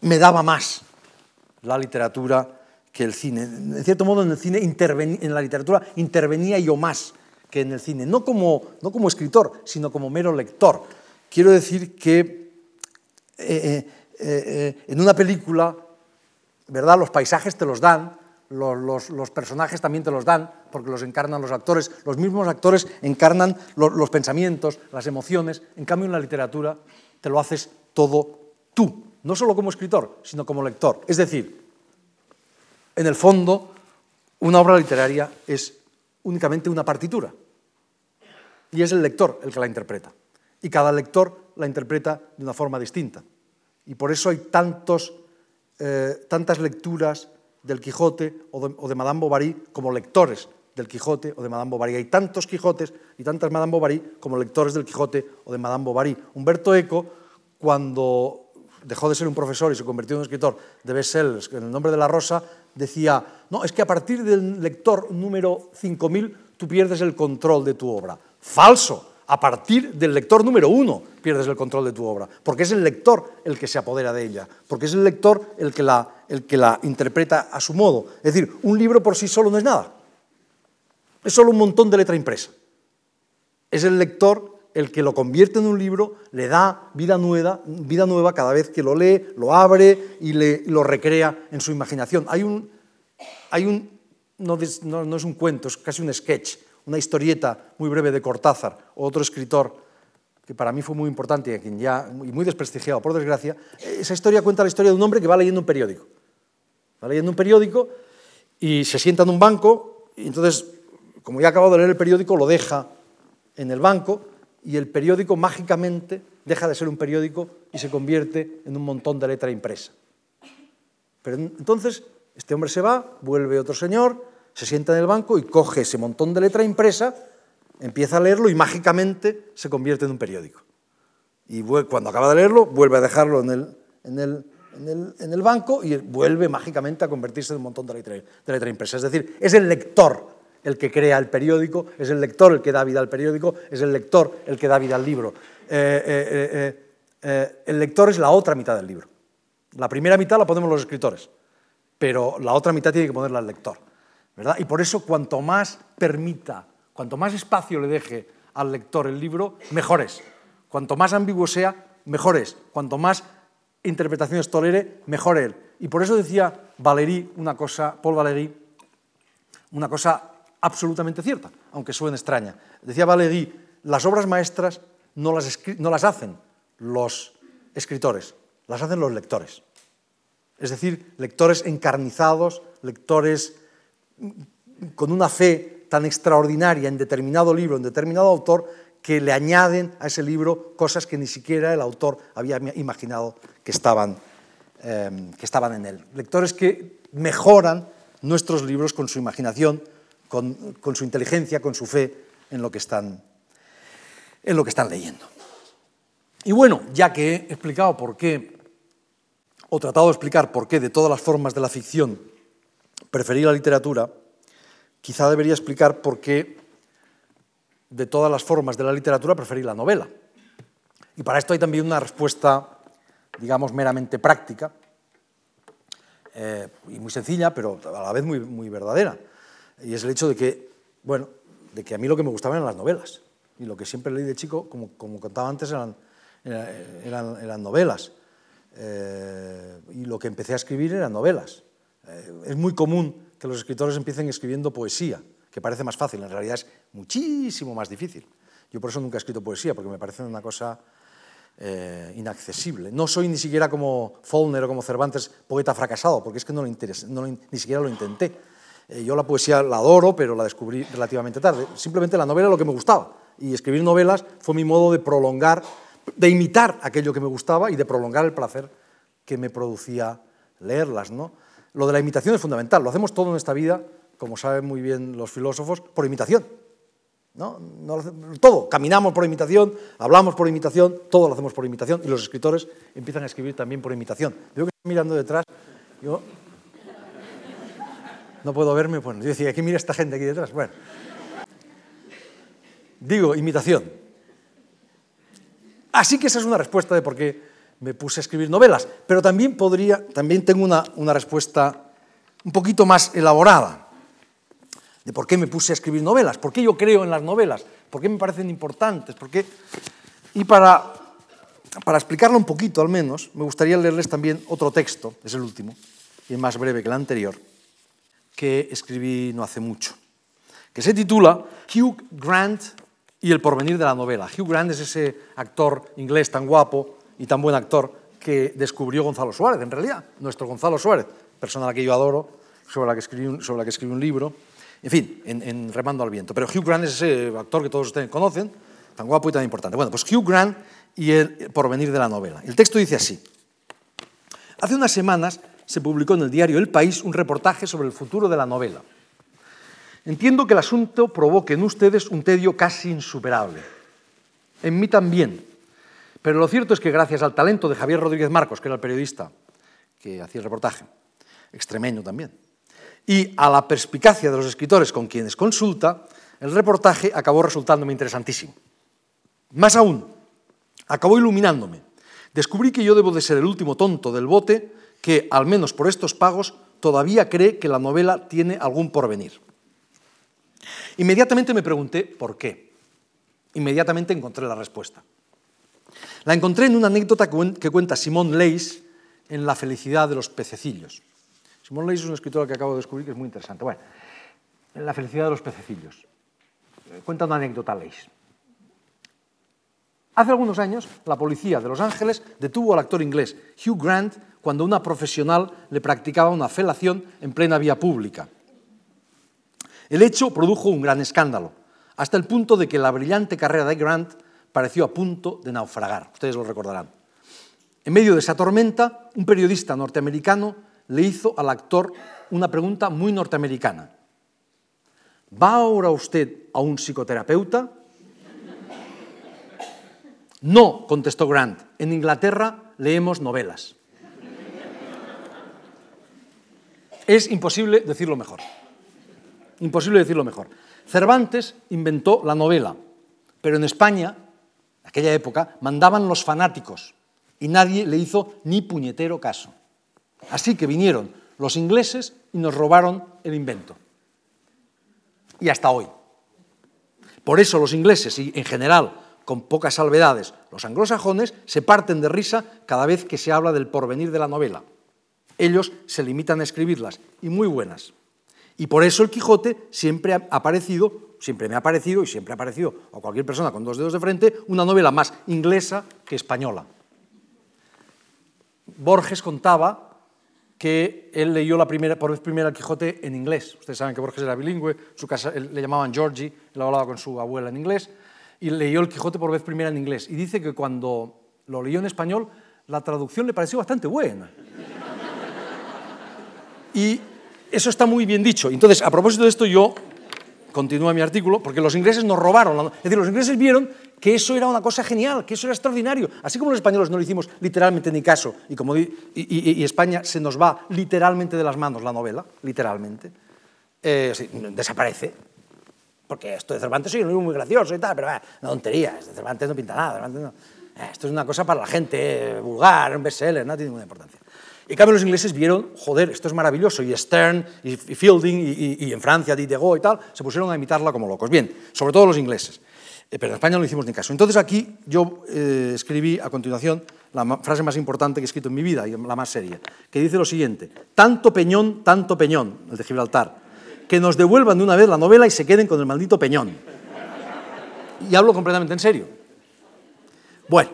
me daba más la literatura que el cine. En cierto modo, en el cine en la literatura intervenía yo más que en el cine, no como, no como escritor, sino como mero lector. Quiero decir que eh, eh, eh, en una película, ¿verdad? Los paisajes te los dan, los, personajes también te los dan, porque los encarnan los actores. Los mismos actores encarnan los pensamientos, las emociones. En cambio, en la literatura te lo haces todo tú, no solo como escritor, sino como lector. Es decir, en el fondo, una obra literaria es únicamente una partitura. Y es el lector el que la interpreta. Y cada lector la interpreta de una forma distinta. Y por eso hay tantos, eh, tantas lecturas del Quijote o de, Madame Bovary como lectores del Quijote o de Madame Bovary. Hay tantos Quijotes y tantas Madame Bovary como lectores del Quijote o de Madame Bovary. Humberto Eco, cuando dejó de ser un profesor y se convirtió en un escritor de bestsellers en el nombre de la rosa, decía, no, es que a partir del lector número 5000 tú pierdes el control de tu obra. Falso. A partir del lector número uno pierdes el control de tu obra, porque es el lector el que se apodera de ella, porque es el lector el que la el que la interpreta a su modo. Es decir, un libro por sí solo no es nada. Es solo un montón de letra impresa. Es el lector el que lo convierte en un libro, le da vida nueva, cada vez que lo lee, lo abre y lo recrea en su imaginación. Hay un, hay un no, es un cuento, es casi un sketch, una historieta muy breve de Cortázar, otro escritor que para mí fue muy importante y, muy desprestigiado, por desgracia. Esa historia cuenta la historia de un hombre que va leyendo un periódico. Está leyendo un periódico y se sienta en un banco y entonces, como ya ha acabado de leer el periódico, lo deja en el banco y el periódico mágicamente deja de ser un periódico y se convierte en un montón de letra impresa. Pero entonces este hombre se va, vuelve otro señor, se sienta en el banco y coge ese montón de letra impresa, empieza a leerlo y mágicamente se convierte en un periódico. Y cuando acaba de leerlo, vuelve a dejarlo en el, en el, en el, banco y vuelve mágicamente a convertirse en un montón de letra, de letra impresa. Es decir, es el lector el que crea el periódico, es el lector el que da vida al periódico, es el lector el que da vida al libro. Eh, eh, eh, el lector es la otra mitad del libro. La primera mitad la ponemos los escritores, pero la otra mitad tiene que ponerla el lector. ¿verdad? Y por eso cuanto más permita, cuanto más espacio le deje al lector el libro, mejor es. Cuanto más ambiguo sea, mejor es. Cuanto más interpretaciones tolere, mejor él. Y por eso decía Valéry una cosa, Paul Valéry, una cosa absolutamente cierta, aunque suene extraña. Decía Valéry, las obras maestras no las, no las hacen los escritores, las hacen los lectores. Es decir, lectores encarnizados, lectores con una fe tan extraordinaria en determinado libro, en determinado autor, que le añaden a ese libro cosas que ni siquiera el autor había imaginado que estaban, em, que estaban en él. Lectores que mejoran nuestros libros con su imaginación, con, su inteligencia, con su fe en lo, que están, leyendo. Y bueno, ya que he explicado por qué, o tratado de explicar por qué de todas las formas de la ficción preferí la literatura, quizá debería explicar por qué de todas las formas de la literatura preferí la novela. Y para esto hay también una respuesta, digamos, meramente práctica eh, y muy sencilla, pero a la vez muy verdadera. Y es el hecho de que, bueno, de que a mí lo que me gustaban eran las novelas. Y lo que siempre leí de chico, como, como contaba antes, eran, eran, novelas. Eh, y lo que empecé a escribir eran novelas. Eh, es muy común que los escritores empiecen escribiendo poesía que parece más fácil, en realidad es muchísimo más difícil. Yo por eso nunca he escrito poesía, porque me parece una cosa eh, inaccesible. No soy ni siquiera como Faulkner o como Cervantes poeta fracasado, porque es que no, lo no ni siquiera lo intenté. Eh, yo la poesía la adoro, pero la descubrí relativamente tarde. Simplemente la novela es lo que me gustaba. Y escribir novelas fue mi modo de prolongar, de imitar aquello que me gustaba y de prolongar el placer que me producía leerlas. ¿no? Lo de la imitación es fundamental. Lo hacemos todo en esta vida como saben muy bien los filósofos, por imitación. ¿no? todo, caminamos por imitación, hablamos por imitación, todo lo hacemos por imitación y los escritores empiezan a escribir también por imitación. Yo que estoy mirando detrás, yo no puedo verme, bueno, yo decía, ¿qué mira esta gente aquí detrás? Bueno, digo, imitación. Así que esa es una respuesta de por qué me puse a escribir novelas. Pero también podría, también tengo una, una respuesta un poquito más elaborada de por qué me puse a escribir novelas, por qué yo creo en las novelas, por qué me parecen importantes, por qué... Y para, para explicarlo un poquito al menos, me gustaría leerles también otro texto, es el último, y más breve que el anterior, que escribí no hace mucho, que se titula Hugh Grant y el porvenir de la novela. Hugh Grant es ese actor inglés tan guapo y tan buen actor que descubrió Gonzalo Suárez, en realidad, nuestro Gonzalo Suárez, persona a la que yo adoro, sobre la que escribí un, libro, en fin, en, en, Remando al Viento. Pero Hugh Grant es ese actor que todos ustedes conocen, tan guapo y tan importante. Bueno, pues Hugh Grant y el porvenir de la novela. El texto dice así. Hace unas semanas se publicó en el diario El País un reportaje sobre el futuro de la novela. Entiendo que el asunto provoque en ustedes un tedio casi insuperable. En mí también. Pero lo cierto es que gracias al talento de Javier Rodríguez Marcos, que era el periodista que hacía el reportaje, extremeño también, y a la perspicacia de los escritores con quienes consulta, el reportaje acabó resultándome interesantísimo. Más aún, acabó iluminándome. Descubrí que yo debo de ser el último tonto del bote que, al menos por estos pagos, todavía cree que la novela tiene algún porvenir. Inmediatamente me pregunté por qué. Inmediatamente encontré la respuesta. La encontré en una anécdota que cuenta Simón Leys en La felicidad de los pececillos. Simón Leys es un escritor que acabo de descubrir que es muy interesante. Bueno, en La felicidad de los pececillos. Cuenta una anécdota Leys. Hace algunos años, la policía de Los Ángeles detuvo al actor inglés Hugh Grant cuando una profesional le practicaba una felación en plena vía pública. El hecho produjo un gran escándalo, hasta el punto de que la brillante carrera de Grant pareció a punto de naufragar. Ustedes lo recordarán. En medio de esa tormenta, un periodista norteamericano le hizo al actor una pregunta muy norteamericana. ¿Va ahora usted a un psicoterapeuta? No, contestó Grant. En Inglaterra leemos novelas. Es imposible decirlo mejor. Imposible decirlo mejor. Cervantes inventó la novela, pero en España, en aquella época, mandaban los fanáticos y nadie le hizo ni puñetero caso. Así que vinieron los ingleses y nos robaron el invento. Y hasta hoy. Por eso los ingleses y en general, con pocas salvedades, los anglosajones se parten de risa cada vez que se habla del porvenir de la novela. Ellos se limitan a escribirlas, y muy buenas. Y por eso el Quijote siempre ha aparecido, siempre me ha parecido y siempre ha parecido a cualquier persona con dos dedos de frente, una novela más inglesa que española. Borges contaba que él leyó la primera, por vez primera el Quijote en inglés. Ustedes saben que Borges era bilingüe, su casa, le llamaban Georgie, él hablaba con su abuela en inglés, y leyó el Quijote por vez primera en inglés. Y dice que cuando lo leyó en español, la traducción le pareció bastante buena. Y eso está muy bien dicho. Entonces, a propósito de esto, yo continúo mi artículo, porque los ingleses nos robaron. Es decir, los ingleses vieron que eso era una cosa genial, que eso era extraordinario. Así como los españoles no le hicimos literalmente ni caso, y, como y, y, España se nos va literalmente de las manos la novela, literalmente, eh, sí, desaparece. Porque esto de Cervantes es muy gracioso y tal, pero eh, una tontería, de Cervantes no pinta nada. No. Eh, esto es una cosa para la gente vulgar, un bestseller, no tiene ninguna importancia. Y cambio los ingleses vieron, joder, esto es maravilloso, y Stern, y, Fielding, y, y, en Francia Diderot y tal, se pusieron a imitarla como locos. Bien, sobre todo los ingleses, eh, pero en España no hicimos ni caso. Entonces aquí yo eh, escribí a continuación la frase más importante que he escrito en mi vida, y la más seria, que dice lo siguiente, tanto peñón, tanto peñón, el de Gibraltar, que nos devuelvan de una vez la novela y se queden con el maldito peñón. Y hablo completamente en serio. Bueno,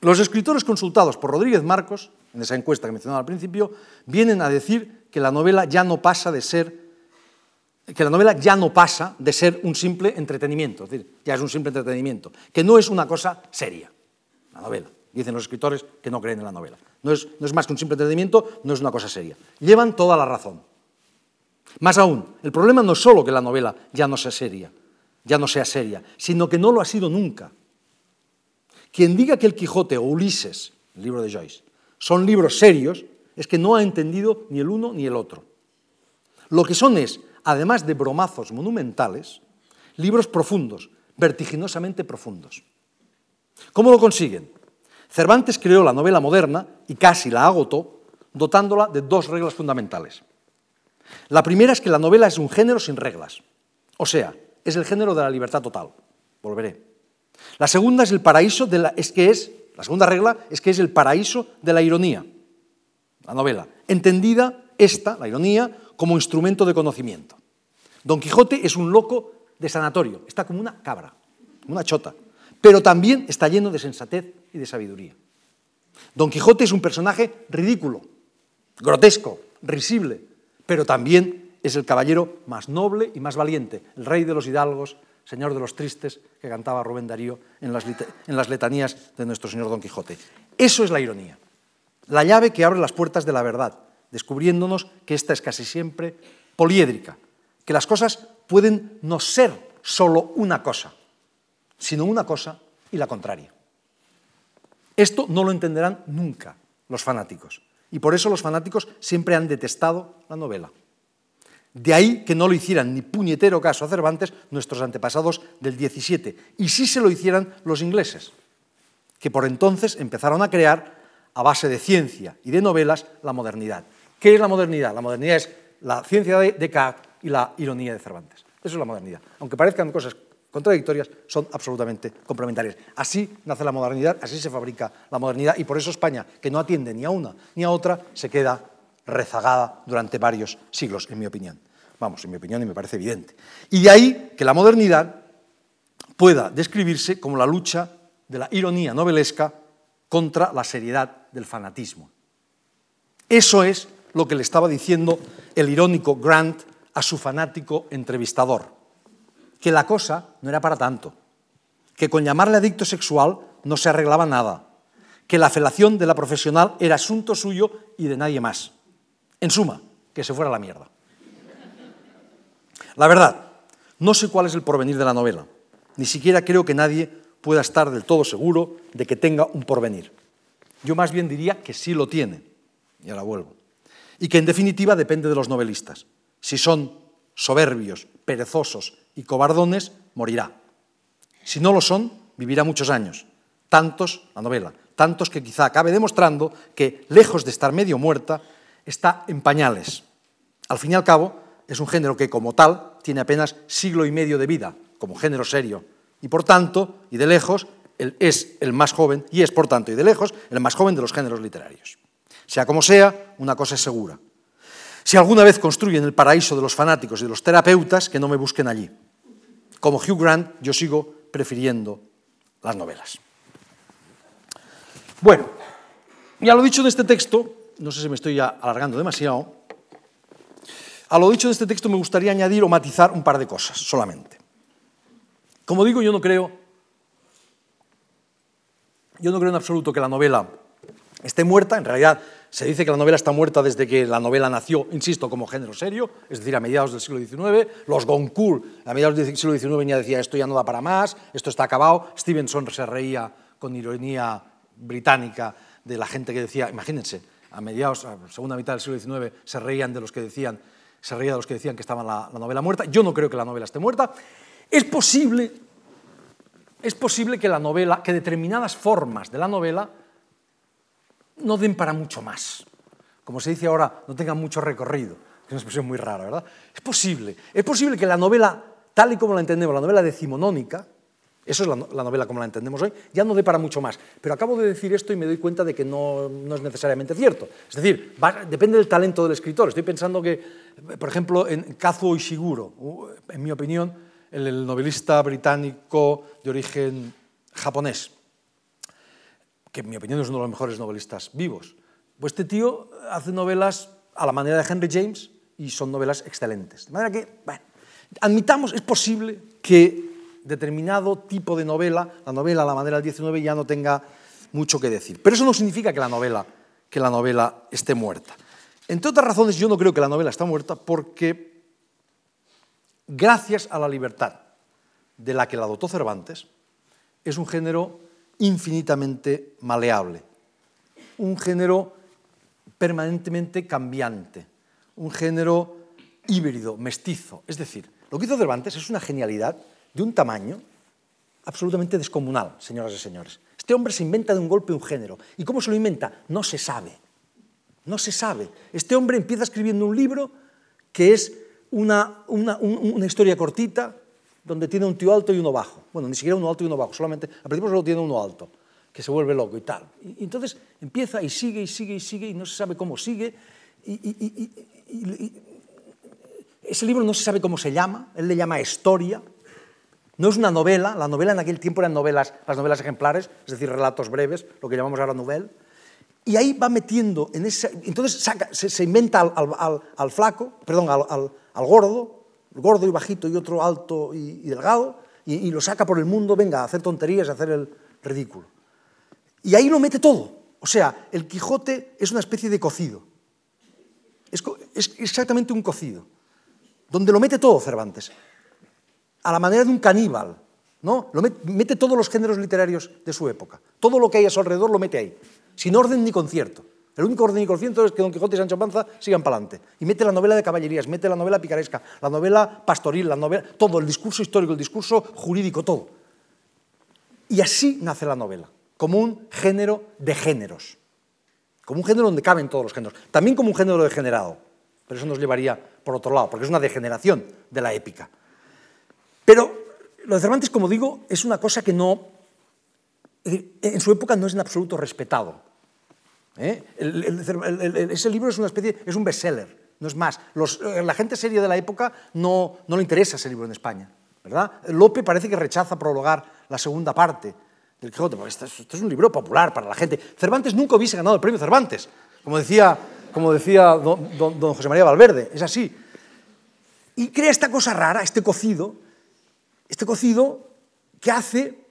los escritores consultados por Rodríguez Marcos, en esa encuesta que mencionaba al principio, vienen a decir que la novela ya no pasa de ser que la novela ya no pasa de ser un simple entretenimiento, es decir, ya es un simple entretenimiento, que no es una cosa seria, la novela. Dicen los escritores que no creen en la novela. No es, no es más que un simple entretenimiento, no es una cosa seria. Llevan toda la razón. Más aún, el problema no es solo que la novela ya no sea seria, ya no sea seria, sino que no lo ha sido nunca. Quien diga que el Quijote o Ulises, el libro de Joyce, son libros serios, es que no ha entendido ni el uno ni el otro. Lo que son es, además de bromazos monumentales, libros profundos, vertiginosamente profundos. ¿Cómo lo consiguen? Cervantes creó la novela moderna y casi la agotó, dotándola de dos reglas fundamentales. La primera es que la novela es un género sin reglas, o sea, es el género de la libertad total. Volveré. La segunda es el paraíso de la, es que es la segunda regla es que es el paraíso de la ironía, la novela, entendida esta, la ironía, como instrumento de conocimiento. Don Quijote es un loco de sanatorio, está como una cabra, una chota, pero también está lleno de sensatez y de sabiduría. Don Quijote es un personaje ridículo, grotesco, risible, pero también es el caballero más noble y más valiente, el rey de los hidalgos, señor de los tristes, que cantaba Rubén Darío en las, letanías de nuestro señor Don Quijote. Eso es la ironía, la llave que abre las puertas de la verdad, descubriéndonos que esta es casi siempre poliédrica, que las cosas pueden no ser solo una cosa, sino una cosa y la contraria. Esto no lo entenderán nunca los fanáticos, y por eso los fanáticos siempre han detestado la novela. De ahí que no lo hicieran ni puñetero caso a Cervantes nuestros antepasados del 17, y sí se lo hicieran los ingleses, que por entonces empezaron a crear, a base de ciencia y de novelas, la modernidad. ¿Qué es la modernidad? La modernidad es la ciencia de Descartes y la ironía de Cervantes. Eso es la modernidad. Aunque parezcan cosas contradictorias, son absolutamente complementarias. Así nace la modernidad, así se fabrica la modernidad, y por eso España, que no atiende ni a una ni a otra, se queda rezagada durante varios siglos, en mi opinión. Vamos, en mi opinión y me parece evidente. Y de ahí que la modernidad pueda describirse como la lucha de la ironía novelesca contra la seriedad del fanatismo. Eso es lo que le estaba diciendo el irónico Grant a su fanático entrevistador, que la cosa no era para tanto, que con llamarle adicto sexual no se arreglaba nada, que la felación de la profesional era asunto suyo y de nadie más. En suma, que se fuera a la mierda. La verdad, no sé cuál es el porvenir de la novela. Ni siquiera creo que nadie pueda estar del todo seguro de que tenga un porvenir. Yo más bien diría que sí lo tiene. Y ahora vuelvo. Y que en definitiva depende de los novelistas. Si son soberbios, perezosos y cobardones, morirá. Si no lo son, vivirá muchos años. Tantos, la novela, tantos que quizá acabe demostrando que, lejos de estar medio muerta, está en pañales. Al fin y al cabo, es un género que como tal tiene apenas siglo y medio de vida, como género serio, y por tanto, y de lejos, es el más joven, y es por tanto, y de lejos, el más joven de los géneros literarios. Sea como sea, una cosa es segura. Si alguna vez construyen el paraíso de los fanáticos y de los terapeutas, que no me busquen allí. Como Hugh Grant, yo sigo prefiriendo las novelas. Bueno, ya lo dicho de este texto, no sé si me estoy alargando demasiado, a lo dicho de este texto me gustaría añadir o matizar un par de cosas solamente. Como digo, yo no creo, yo no creo en absoluto que la novela esté muerta. En realidad se dice que la novela está muerta desde que la novela nació, insisto, como género serio, es decir, a mediados del siglo XIX. Los Goncourt a mediados del siglo XIX venía decía esto ya no da para más, esto está acabado. Stevenson se reía con ironía británica de la gente que decía, imagínense, a mediados, a segunda mitad del siglo XIX, se reían de los que decían, se reía de los que decían que estaba la, la novela muerta. Yo no creo que la novela esté muerta. Es posible, es posible que la novela, que determinadas formas de la novela no den para mucho más. Como se dice ahora, no tengan mucho recorrido. Es una expresión muy rara, ¿verdad? Es posible. Es posible que la novela, tal y como la entendemos, la novela decimonónica, eso es la, novela como la entendemos hoy, ya no dé para mucho más. Pero acabo de decir esto y me doy cuenta de que no, es necesariamente cierto. Es decir, depende del talento del escritor. Estoy pensando que, por ejemplo, en Kazuo Ishiguro, en mi opinión, el, novelista británico de origen japonés, que en mi opinión es uno de los mejores novelistas vivos. Pues este tío hace novelas a la manera de Henry James y son novelas excelentes. De manera que, bueno, admitamos, es posible que determinado tipo de novela, la novela a la manera del 19, ya no tenga mucho que decir. Pero eso no significa que la novela, que la novela esté muerta. Entre otras razones, yo no creo que la novela está muerta porque, gracias a la libertad de la que la dotó Cervantes, es un género infinitamente maleable, un género permanentemente cambiante, un género híbrido, mestizo. Es decir, lo que hizo Cervantes es una genialidad de un tamaño absolutamente descomunal, señoras y señores. Este hombre se inventa de un golpe un género. ¿Y cómo se lo inventa? No se sabe. No se sabe. Este hombre empieza escribiendo un libro que es una, una, una historia cortita donde tiene un tío alto y uno bajo. Bueno, ni siquiera uno alto y uno bajo, solamente al principio solo tiene uno alto, que se vuelve loco y tal. Y, entonces empieza y sigue y sigue y sigue y no se sabe cómo sigue. y, ese libro no se sabe cómo se llama, él le llama historia. No es una novela, la novela en aquel tiempo eran novelas, las novelas ejemplares, es decir, relatos breves, lo que llamamos ahora novela. Y ahí va metiendo, en ese, entonces se, inventa al, flaco, perdón, al, gordo, gordo y bajito y otro alto y, delgado, y, lo saca por el mundo, venga, a hacer tonterías, a hacer el ridículo. Y ahí lo mete todo. O sea, el Quijote es una especie de cocido. es exactamente un cocido donde lo mete todo Cervantes, a la manera de un caníbal, ¿no? Lo mete, todos los géneros literarios de su época. Todo lo que hay a su alrededor lo mete ahí, sin orden ni concierto. El único orden y concierto es que Don Quijote y Sancho Panza sigan para adelante. Y mete la novela de caballerías, mete la novela picaresca, la novela pastoril, la novela, todo, el discurso histórico, el discurso jurídico, todo. Y así nace la novela, como un género de géneros, como un género donde caben todos los géneros, también como un género degenerado, pero eso nos llevaría por otro lado, porque es una degeneración de la épica. Pero lo de Cervantes, como digo, es una cosa que no, en su época no es en absoluto respetado. ¿Eh? ese libro es una especie, es un bestseller, no es más. la gente seria de la época no, no le interesa ese libro en España, ¿verdad? Lope parece que rechaza prologar la segunda parte del Quijote, porque esto, es un libro popular para la gente. Cervantes nunca hubiese ganado el premio Cervantes, como decía como decía don, José María Valverde, es así. Y crea esta cosa rara, este cocido, este cocido que hace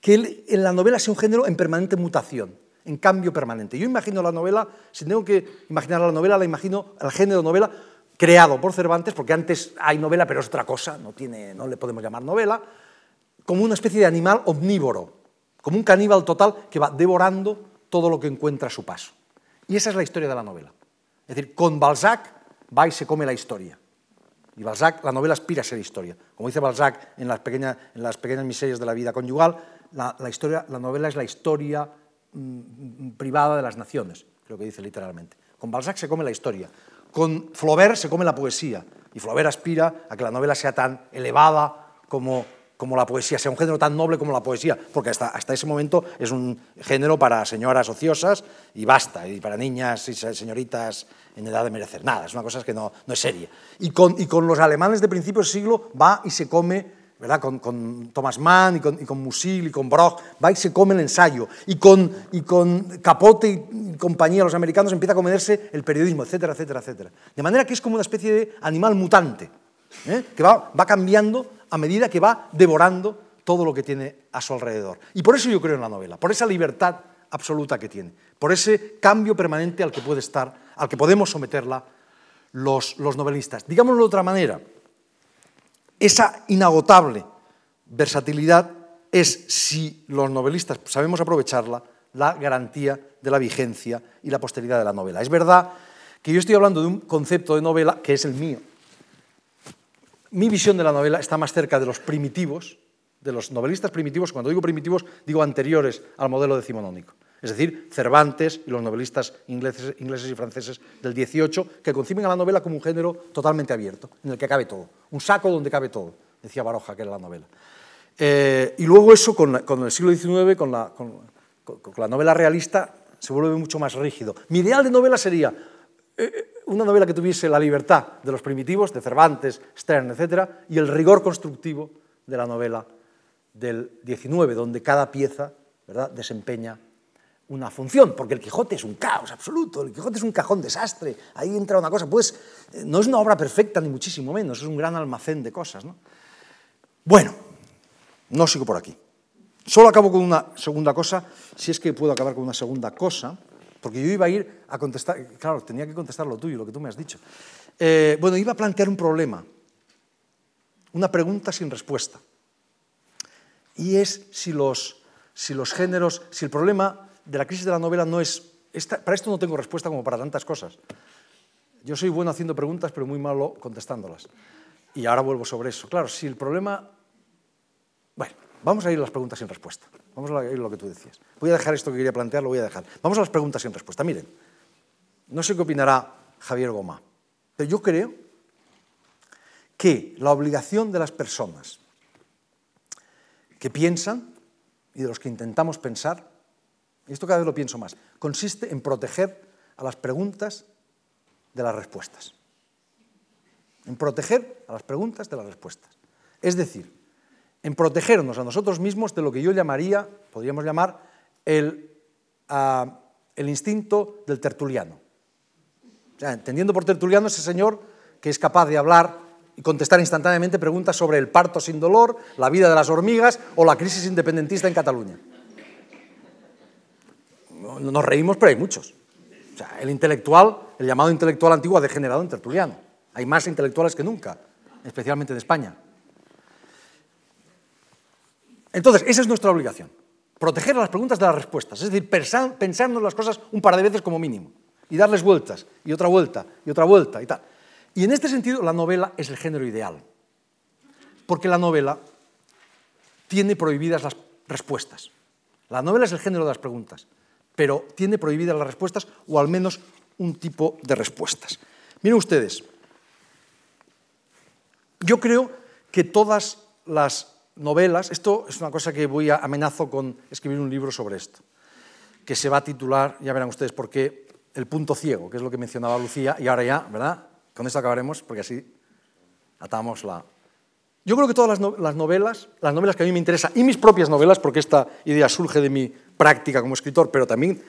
que en la novela sea un género en permanente mutación, en cambio permanente. Yo imagino la novela, si tengo que imaginar la novela, la imagino el género novela creado por Cervantes, porque antes hay novela, pero es otra cosa, no, tiene, no le podemos llamar novela, como una especie de animal omnívoro, como un caníbal total que va devorando todo lo que encuentra a su paso. Y esa es la historia de la novela. Es decir, con Balzac va y se come la historia. Y Balzac, la novela aspira a ser historia. Como dice Balzac en las, pequeñas, miserias de la vida conyugal, la, historia, la novela es la historia mm, privada de las naciones, creo que dice literalmente. Con Balzac se come la historia. Con Flaubert se come la poesía. Y Flaubert aspira a que la novela sea tan elevada como como la poesía, sea un género tan noble como la poesía, porque hasta, hasta ese momento es un género para señoras ociosas y basta, y para niñas y señoritas en edad de merecer nada, es una cosa que no, no es seria. Y con, y con los alemanes de principios del siglo va y se come ¿verdad? Con, con, Thomas Mann y con, y con, Musil y con Brock, va y se come el ensayo. Y con, y con Capote y compañía, los americanos, empieza a comerse el periodismo, etcétera, etcétera, etcétera. De manera que es como una especie de animal mutante, ¿eh? que va, va cambiando a medida que va devorando todo lo que tiene a su alrededor. Y por eso yo creo en la novela, por esa libertad absoluta que tiene, por ese cambio permanente al que puede estar, al que podemos someterla los, los novelistas. Digámoslo de otra manera, esa inagotable versatilidad es, si los novelistas sabemos aprovecharla, la garantía de la vigencia y la posteridad de la novela. Es verdad que yo estoy hablando de un concepto de novela que es el mío, mi visión de la novela está más cerca de los primitivos, de los novelistas primitivos, cuando digo primitivos digo anteriores al modelo decimonónico, es decir, Cervantes y los novelistas ingleses, y franceses del XVIII, que conciben a la novela como un género totalmente abierto, en el que cabe todo, un saco donde cabe todo, decía Baroja, que era la novela. Eh, y luego eso, con, el siglo XIX, con la, novela realista, se vuelve mucho más rígido. Mi ideal de novela sería eh, una novela que tuviese la libertad de los primitivos, de Cervantes, Stern, etc., y el rigor constructivo de la novela del XIX, donde cada pieza ¿verdad? desempeña una función, porque el Quijote es un caos absoluto, el Quijote es un cajón desastre, ahí entra una cosa, pues eh, no es una obra perfecta ni muchísimo menos, es un gran almacén de cosas. ¿no? Bueno, no sigo por aquí. Solo acabo con una segunda cosa, si es que puedo acabar con una segunda cosa. Porque yo iba a ir a contestar, claro, tenía que contestar lo tuyo, lo que tú me has dicho. Eh, bueno, iba a plantear un problema, una pregunta sin respuesta. Y es si los, si los géneros, si el problema de la crisis de la novela no es... para esto no tengo respuesta como para tantas cosas. Yo soy bueno haciendo preguntas, pero muy malo contestándolas. Y ahora vuelvo sobre eso. Claro, si el problema... Bueno, Vamos a ir a las preguntas sin respuesta. Vamos a ir a lo que tú decías. Voy a dejar esto que quería plantear, lo voy a dejar. Vamos a las preguntas sin respuesta. Miren, no sé qué opinará Javier Goma, pero yo creo que la obligación de las personas que piensan y de los que intentamos pensar, esto cada vez lo pienso más, consiste en proteger a las preguntas de las respuestas. En proteger a las preguntas de las respuestas. Es decir, en protegernos a nosotros mismos de lo que yo llamaría, podríamos llamar, el, ah, el instinto del tertuliano. O sea, entendiendo por tertuliano ese señor que es capaz de hablar y contestar instantáneamente preguntas sobre el parto sin dolor, la vida de las hormigas o la crisis independentista en Cataluña. Nos reímos, pero hay muchos. El intelectual, el llamado intelectual antiguo ha degenerado en tertuliano. Hay más intelectuales que nunca, especialmente en España. Entonces, esa es nuestra obligación, proteger las preguntas de las respuestas, es decir, pensarnos las cosas un par de veces como mínimo, y darles vueltas, y otra vuelta, y otra vuelta, y tal. Y en este sentido, la novela es el género ideal, porque la novela tiene prohibidas las respuestas. La novela es el género de las preguntas, pero tiene prohibidas las respuestas, o al menos un tipo de respuestas. Miren ustedes, yo creo que todas las novelas, esto es una cosa que voy a amenazo con escribir un libro sobre esto, que se va a titular, ya verán ustedes por qué, El punto ciego, que es lo que mencionaba Lucía, y ahora ya, ¿verdad? Con esto acabaremos, porque así atamos la... Yo creo que todas las novelas, las novelas que a mí me interesan, y mis propias novelas, porque esta idea surge de mi práctica como escritor, pero también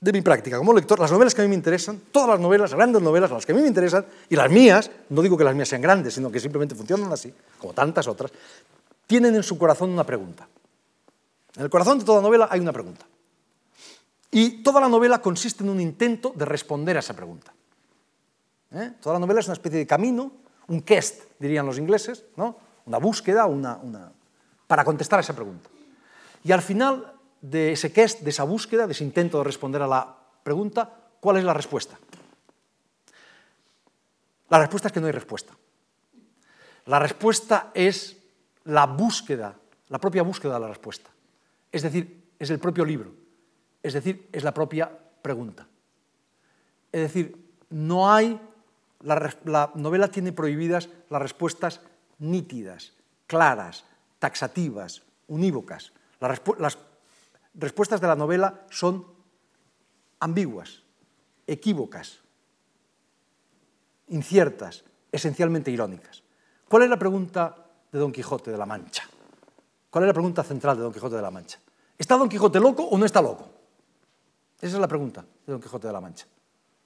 de mi práctica como lector, las novelas que a mí me interesan, todas las novelas, grandes novelas, las que a mí me interesan, y las mías, no digo que las mías sean grandes, sino que simplemente funcionan así, como tantas otras, tienen en su corazón una pregunta. En el corazón de toda novela hay una pregunta. Y toda la novela consiste en un intento de responder a esa pregunta. ¿Eh? Toda la novela es una especie de camino, un quest, dirían los ingleses, ¿no? una búsqueda una, una, para contestar a esa pregunta. Y al final de ese quest, de esa búsqueda, de ese intento de responder a la pregunta, ¿cuál es la respuesta? La respuesta es que no hay respuesta. La respuesta es la búsqueda, la propia búsqueda de la respuesta. Es decir, es el propio libro. Es decir, es la propia pregunta. Es decir, no hay, la, novela tiene prohibidas las respuestas nítidas, claras, taxativas, unívocas. Las, respuestas de la novela son ambiguas, equívocas, inciertas, esencialmente irónicas. ¿Cuál es la pregunta de Don Quijote de la Mancha? ¿Cuál es la pregunta central de Don Quijote de la Mancha? ¿Está Don Quijote loco o no está loco? Esa es la pregunta de Don Quijote de la Mancha.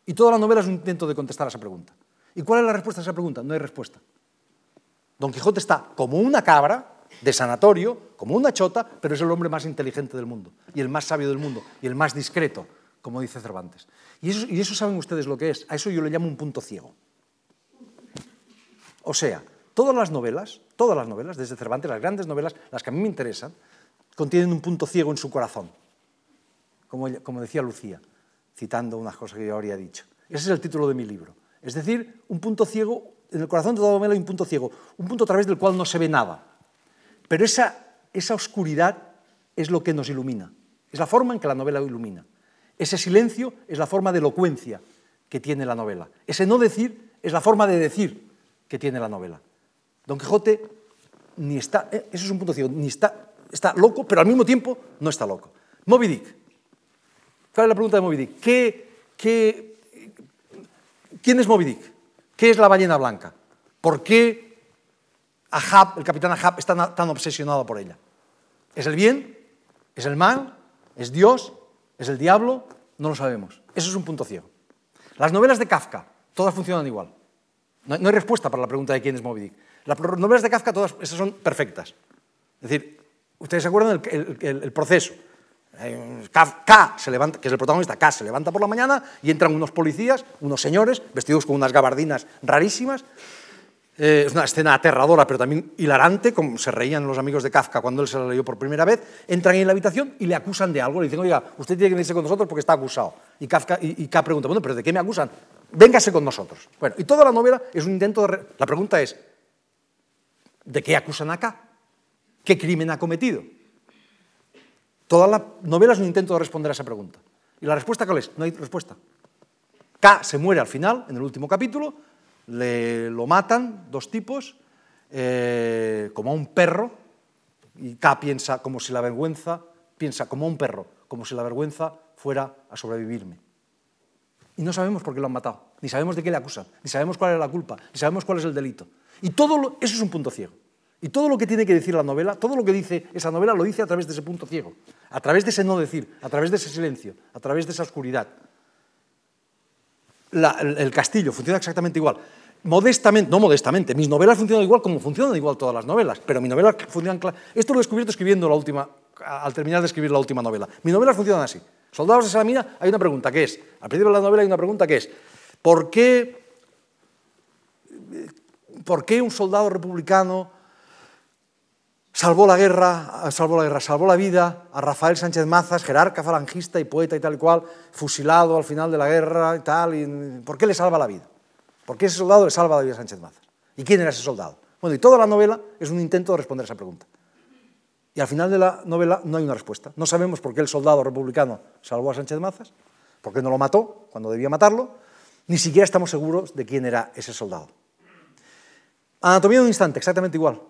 Y toda la novela es un intento de contestar a esa pregunta. ¿Y cuál es la respuesta a esa pregunta? No hay respuesta. Don Quijote está como una cabra de sanatorio, como una chota, pero es el hombre más inteligente del mundo, y el más sabio del mundo, y el más discreto, como dice Cervantes. Y eso, y eso saben ustedes lo que es. A eso yo le llamo un punto ciego. O sea, Todas las novelas, todas las novelas, desde Cervantes, las grandes novelas, las que a mí me interesan, contienen un punto ciego en su corazón, como, como decía Lucía, citando unas cosas que yo habría dicho. Ese es el título de mi libro. Es decir, un punto ciego, en el corazón de toda novela hay un punto ciego, un punto a través del cual no se ve nada. Pero esa, esa oscuridad es lo que nos ilumina, es la forma en que la novela ilumina. Ese silencio es la forma de elocuencia que tiene la novela. Ese no decir es la forma de decir que tiene la novela. Don Quijote ni está, eh, eso es un punto ciego, ni está, está loco, pero al mismo tiempo no está loco. Moby Dick. ¿Cuál es la pregunta de Moby Dick? quién es Moby Dick? ¿Qué es la ballena blanca? ¿Por qué El capitán Ahab, está tan obsesionado por ella? ¿Es el bien? ¿Es el mal? ¿Es Dios? ¿Es el diablo? No lo sabemos. Eso es un punto ciego. Las novelas de Kafka, todas funcionan igual. No hay respuesta para la pregunta de quién es Moby Dick. Las novelas de Kafka, todas esas son perfectas. Es decir, ustedes se acuerdan del proceso. K, se levanta, que es el protagonista, K se levanta por la mañana y entran unos policías, unos señores, vestidos con unas gabardinas rarísimas. Eh, es una escena aterradora, pero también hilarante, como se reían los amigos de Kafka cuando él se la leyó por primera vez. Entran en la habitación y le acusan de algo. Le dicen, oiga, usted tiene que venirse con nosotros porque está acusado. Y, Kafka, y, K pregunta, bueno, ¿pero de qué me acusan? Véngase con nosotros. Bueno, y toda la novela es un intento de... La pregunta es, ¿De qué acusan acá? ¿Qué crimen ha cometido? Toda la novela es un intento de responder a esa pregunta. ¿Y la respuesta cuál es? No hay respuesta. K se muere al final, en el último capítulo, le, lo matan dos tipos, eh, como a un perro, y K piensa como si la vergüenza, piensa como un perro, como si la vergüenza fuera a sobrevivirme. Y no sabemos por qué lo han matado, ni sabemos de qué le acusan, ni sabemos cuál es la culpa, ni sabemos cuál es el delito. Y todo eso es un punto ciego. Y todo lo que tiene que decir la novela, todo lo que dice esa novela, lo dice a través de ese punto ciego, a través de ese no decir, a través de ese silencio, a través de esa oscuridad. El, castillo funciona exactamente igual. Modestamente, no modestamente, mis novelas funcionan igual como funcionan igual todas las novelas, pero mi novela funcionan... Esto lo he descubierto escribiendo la última, al terminar de escribir la última novela. Mis novelas funcionan así. Soldados de Salamina hay una pregunta que es, al principio de la novela hay una pregunta que es, ¿por qué, ¿por qué un soldado republicano salvó la guerra, salvó la guerra, salvó la vida a Rafael Sánchez Mazas, jerarca falangista y poeta y tal y cual, fusilado al final de la guerra y tal, y, ¿por qué le salva la vida? ¿Por qué ese soldado le salva la vida a Sánchez Mazas? ¿Y quién era ese soldado? Bueno, y toda la novela es un intento de responder esa pregunta. Y al final de la novela no hay una respuesta. No sabemos por qué el soldado republicano salvó a Sánchez Mazas, por qué no lo mató cuando debía matarlo, ni siquiera estamos seguros de quién era ese soldado. Anatomía de un instante, exactamente igual.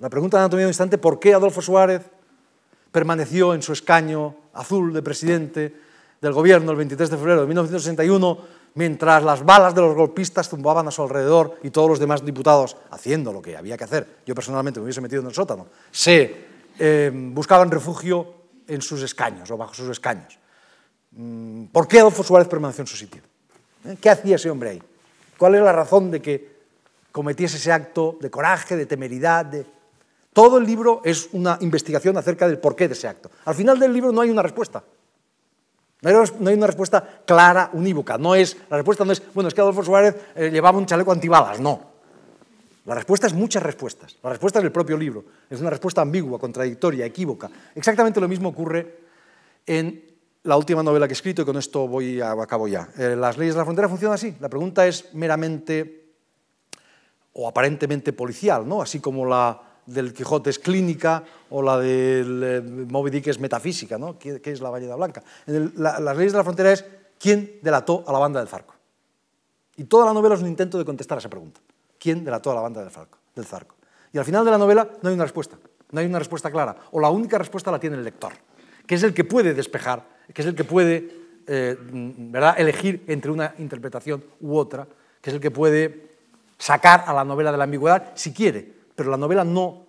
La pregunta de anatomía un instante, ¿por qué Adolfo Suárez permaneció en su escaño azul de presidente del gobierno el 23 de febrero de 1961 mientras las balas de los golpistas zumbaban a su alrededor y todos los demás diputados haciendo lo que había que hacer? Yo personalmente me hubiese metido en el sótano. Se eh, buscaban refugio en sus escaños o bajo sus escaños. Mm, ¿Por qué Adolfo Suárez permaneció en su sitio? ¿Eh? ¿Qué hacía ese hombre ahí? ¿Cuál es la razón de que cometiese ese acto de coraje, de temeridad? De... Todo el libro es una investigación acerca del porqué de ese acto. Al final del libro no hay una respuesta. No hay, una respuesta clara, unívoca. No es, la respuesta no es, bueno, es que Adolfo Suárez eh, llevaba un chaleco antibalas. No. La respuesta es muchas respuestas. La respuesta es el propio libro. Es una respuesta ambigua, contradictoria, equívoca. Exactamente lo mismo ocurre en la última novela que he escrito y con esto voy a, acabo ya. Eh, las leyes de la frontera funcionan así. La pregunta es meramente o aparentemente policial, ¿no? Así como la del Quijote es clínica o la del eh, Moby Dick es metafísica, ¿no? ¿Qué, es la Ballena Blanca? las leyes de la frontera es quién delató a la banda del Zarco. Y toda la novela es un intento de contestar a esa pregunta quién delató a la banda del, del Zarco. Y al final de la novela no hay una respuesta, no hay una respuesta clara, o la única respuesta la tiene el lector, que es el que puede despejar, que es el que puede eh, ¿verdad? elegir entre una interpretación u otra, que es el que puede sacar a la novela de la ambigüedad si quiere, pero la novela no,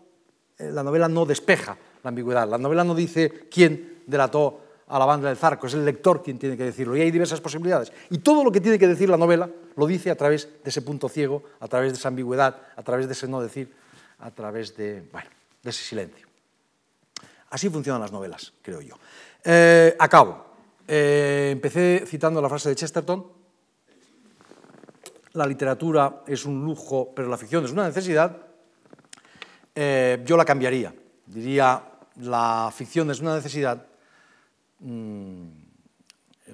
eh, la novela no despeja la ambigüedad, la novela no dice quién delató a la banda del Zarco, es el lector quien tiene que decirlo. Y hay diversas posibilidades. Y todo lo que tiene que decir la novela lo dice a través de ese punto ciego, a través de esa ambigüedad, a través de ese no decir, a través de, bueno, de ese silencio. Así funcionan las novelas, creo yo. Eh, acabo. Eh, empecé citando la frase de Chesterton. La literatura es un lujo, pero la ficción es una necesidad. Eh, yo la cambiaría. Diría, la ficción es una necesidad, Mm,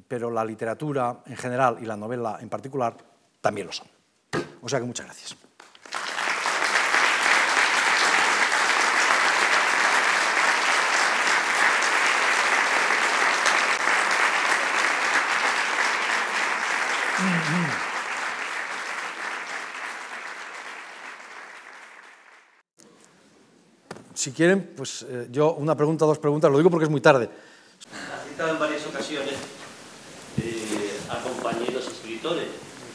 pero la literatura en general y la novela en particular también lo son. O sea que muchas gracias. Si quieren, pues eh, yo una pregunta, dos preguntas, lo digo porque es muy tarde. En varias ocasiones eh, a compañeros escritores,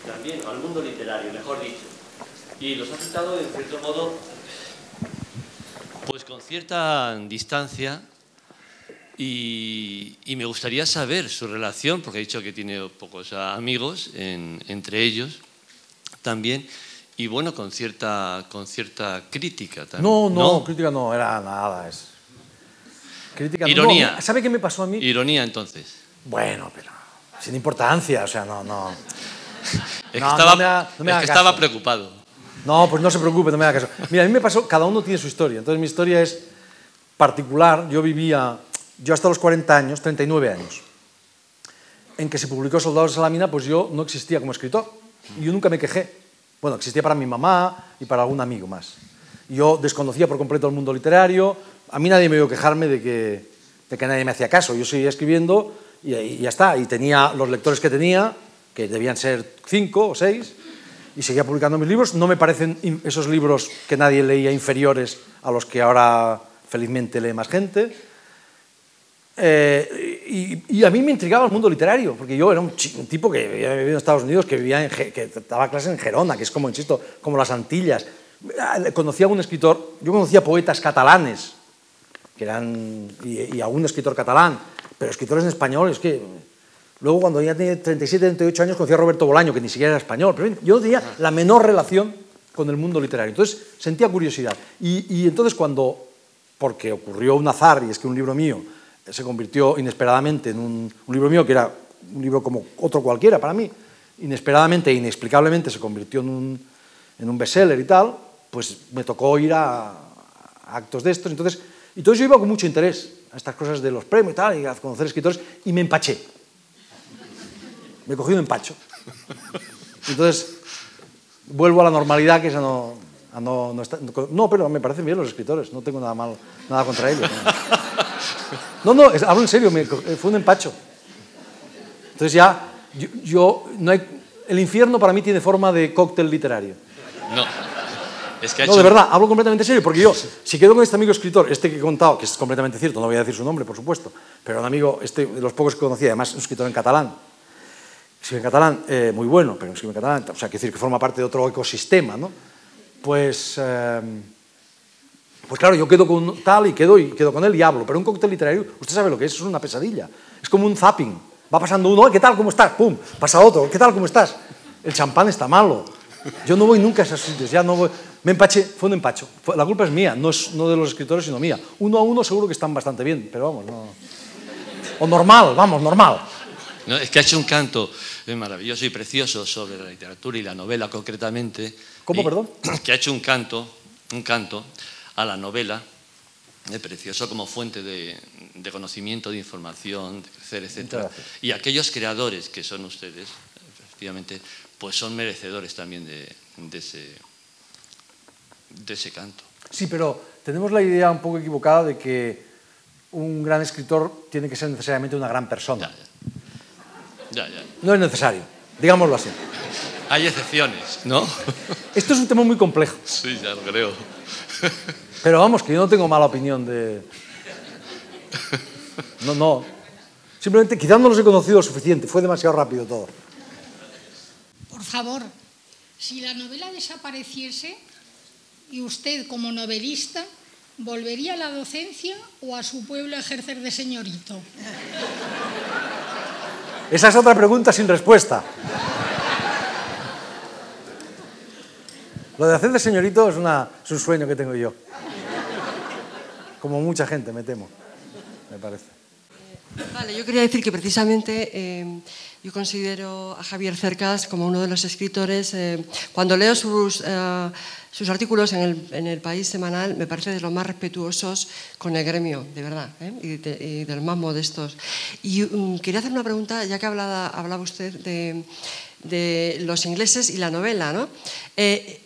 también, al mundo literario, mejor dicho. Y los ha citado, en cierto modo, pues con cierta distancia. Y, me gustaría saber su relación, porque ha dicho que tiene pocos amigos entre ellos también, y bueno, con cierta, con cierta crítica también. No, no, crítica no, era nada, es Ironía. ¿Sabe qué me pasó a mí? Ironía, entonces. Bueno, pero sin importancia, o sea, no... no. Es que, estaba, que estaba preocupado. No, pues no se preocupe, no me haga caso. Mira, a mí me pasó, cada uno tiene su historia. Entonces mi historia es particular. Yo vivía, yo hasta los 40 años, 39 años, en que se publicó Soldados de Salamina, pues yo no existía como escritor. Yo nunca me quejé. Bueno, existía para mi mamá y para algún amigo más. Yo desconocía por completo el mundo literario. A mí nadie me vio quejarme de que, de que nadie me hacía caso. Yo seguía escribiendo y, y ya está. Y tenía los lectores que tenía, que debían ser cinco o seis, y seguía publicando mis libros. No me parecen esos libros que nadie leía inferiores a los que ahora felizmente lee más gente. Eh, y, a mí me intrigaba el mundo literario, porque yo era un, tipo que había vivido en Estados Unidos, que, vivía en, que daba clases en Gerona, que es como, insisto, como las Antillas. Ah, conocía a un escritor, yo conocía poetas catalanes, que eran, y, y a un escritor catalán, pero escritores en español, es que Luego, cuando ya tenía 37, 38 años, conocí a Roberto Bolaño, que ni siquiera era español, pero yo no tenía la menor relación con el mundo literario. Entonces, sentía curiosidad. Y, entonces, cuando, porque ocurrió un azar, y es que un libro mío se convirtió inesperadamente en un, libro mío que era un libro como otro cualquiera para mí, inesperadamente e inexplicablemente se convirtió en un, en un bestseller y tal, pues me tocó ir a, actos de estos. Entonces, entonces yo iba con mucho interés a estas cosas de los premios y tal, y a conocer escritores, y me empaché me cogí un empacho. Entonces, vuelvo a la normalidad, que esa no, no, no, está, no, pero me parecen bien los escritores, no tengo nada malo, nada contra ellos. No, hablo en serio, me, fue un empacho. Entonces ya, yo, no hay, el infierno para mí tiene forma de cóctel literario. No. Es que no, de verdad, hablo completamente serio, porque yo, si quedo con este amigo escritor, este que he contado, que es completamente cierto, no voy a decir su nombre, por supuesto, pero un amigo, este, de los pocos que conocía, además un escritor en catalán, escribe en catalán, eh, muy bueno, pero escribe en catalán, o sea, quiere decir que forma parte de otro ecosistema, ¿no? Pues, eh, pues claro, yo quedo con tal y quedo, y quedo con él y hablo, pero un cóctel literario, usted sabe lo que es, es una pesadilla, es como un zapping, va pasando uno, ¿qué tal, cómo estás? Pum, pasa otro, ¿qué tal, cómo estás? El champán está malo, yo no voy nunca a esos sitios, ya no voy, me empaché, fue un empacho, la culpa es mía, no, es, no de los escritores, sino mía. Uno a uno seguro que están bastante bien, pero vamos, no... O normal, vamos, normal. No, es que ha hecho un canto maravilloso y precioso sobre la literatura y la novela concretamente. ¿Cómo, perdón? Que ha hecho un canto, un canto a la novela, es precioso como fuente de, conocimiento, de información, de crecer, etc. Y aquellos creadores que son ustedes, efectivamente, pues son merecedores también de, ese, de ese canto. Sí, pero tenemos la idea un poco equivocada de que un gran escritor tiene que ser necesariamente una gran persona. No es necesario, digámoslo así. Hay excepciones, ¿no? Esto es un tema muy complejo. Sí, ya lo creo. Pero vamos, que yo no tengo mala opinión de... No, no. Simplemente quizás no los he conocido lo suficiente, fue demasiado rápido todo. Por favor, si la novela desapareciese y usted como novelista volvería a la docencia o a su pueblo a ejercer de señorito. Esa es otra pregunta sin respuesta. Lo de hacer de señorito es, un sueño que tengo yo. Como mucha gente, me temo, me parece. Vale, yo quería decir que precisamente eh, yo considero a Javier Cercas como uno de los escritores, eh, cuando leo sus... Eh, sus artículos en el, País Semanal me parece de los más respetuosos con el gremio, de verdad, y, de, los más modestos. Y mm, quería hacer una pregunta, ya que hablaba, hablaba usted de, de los ingleses y la novela, ¿no?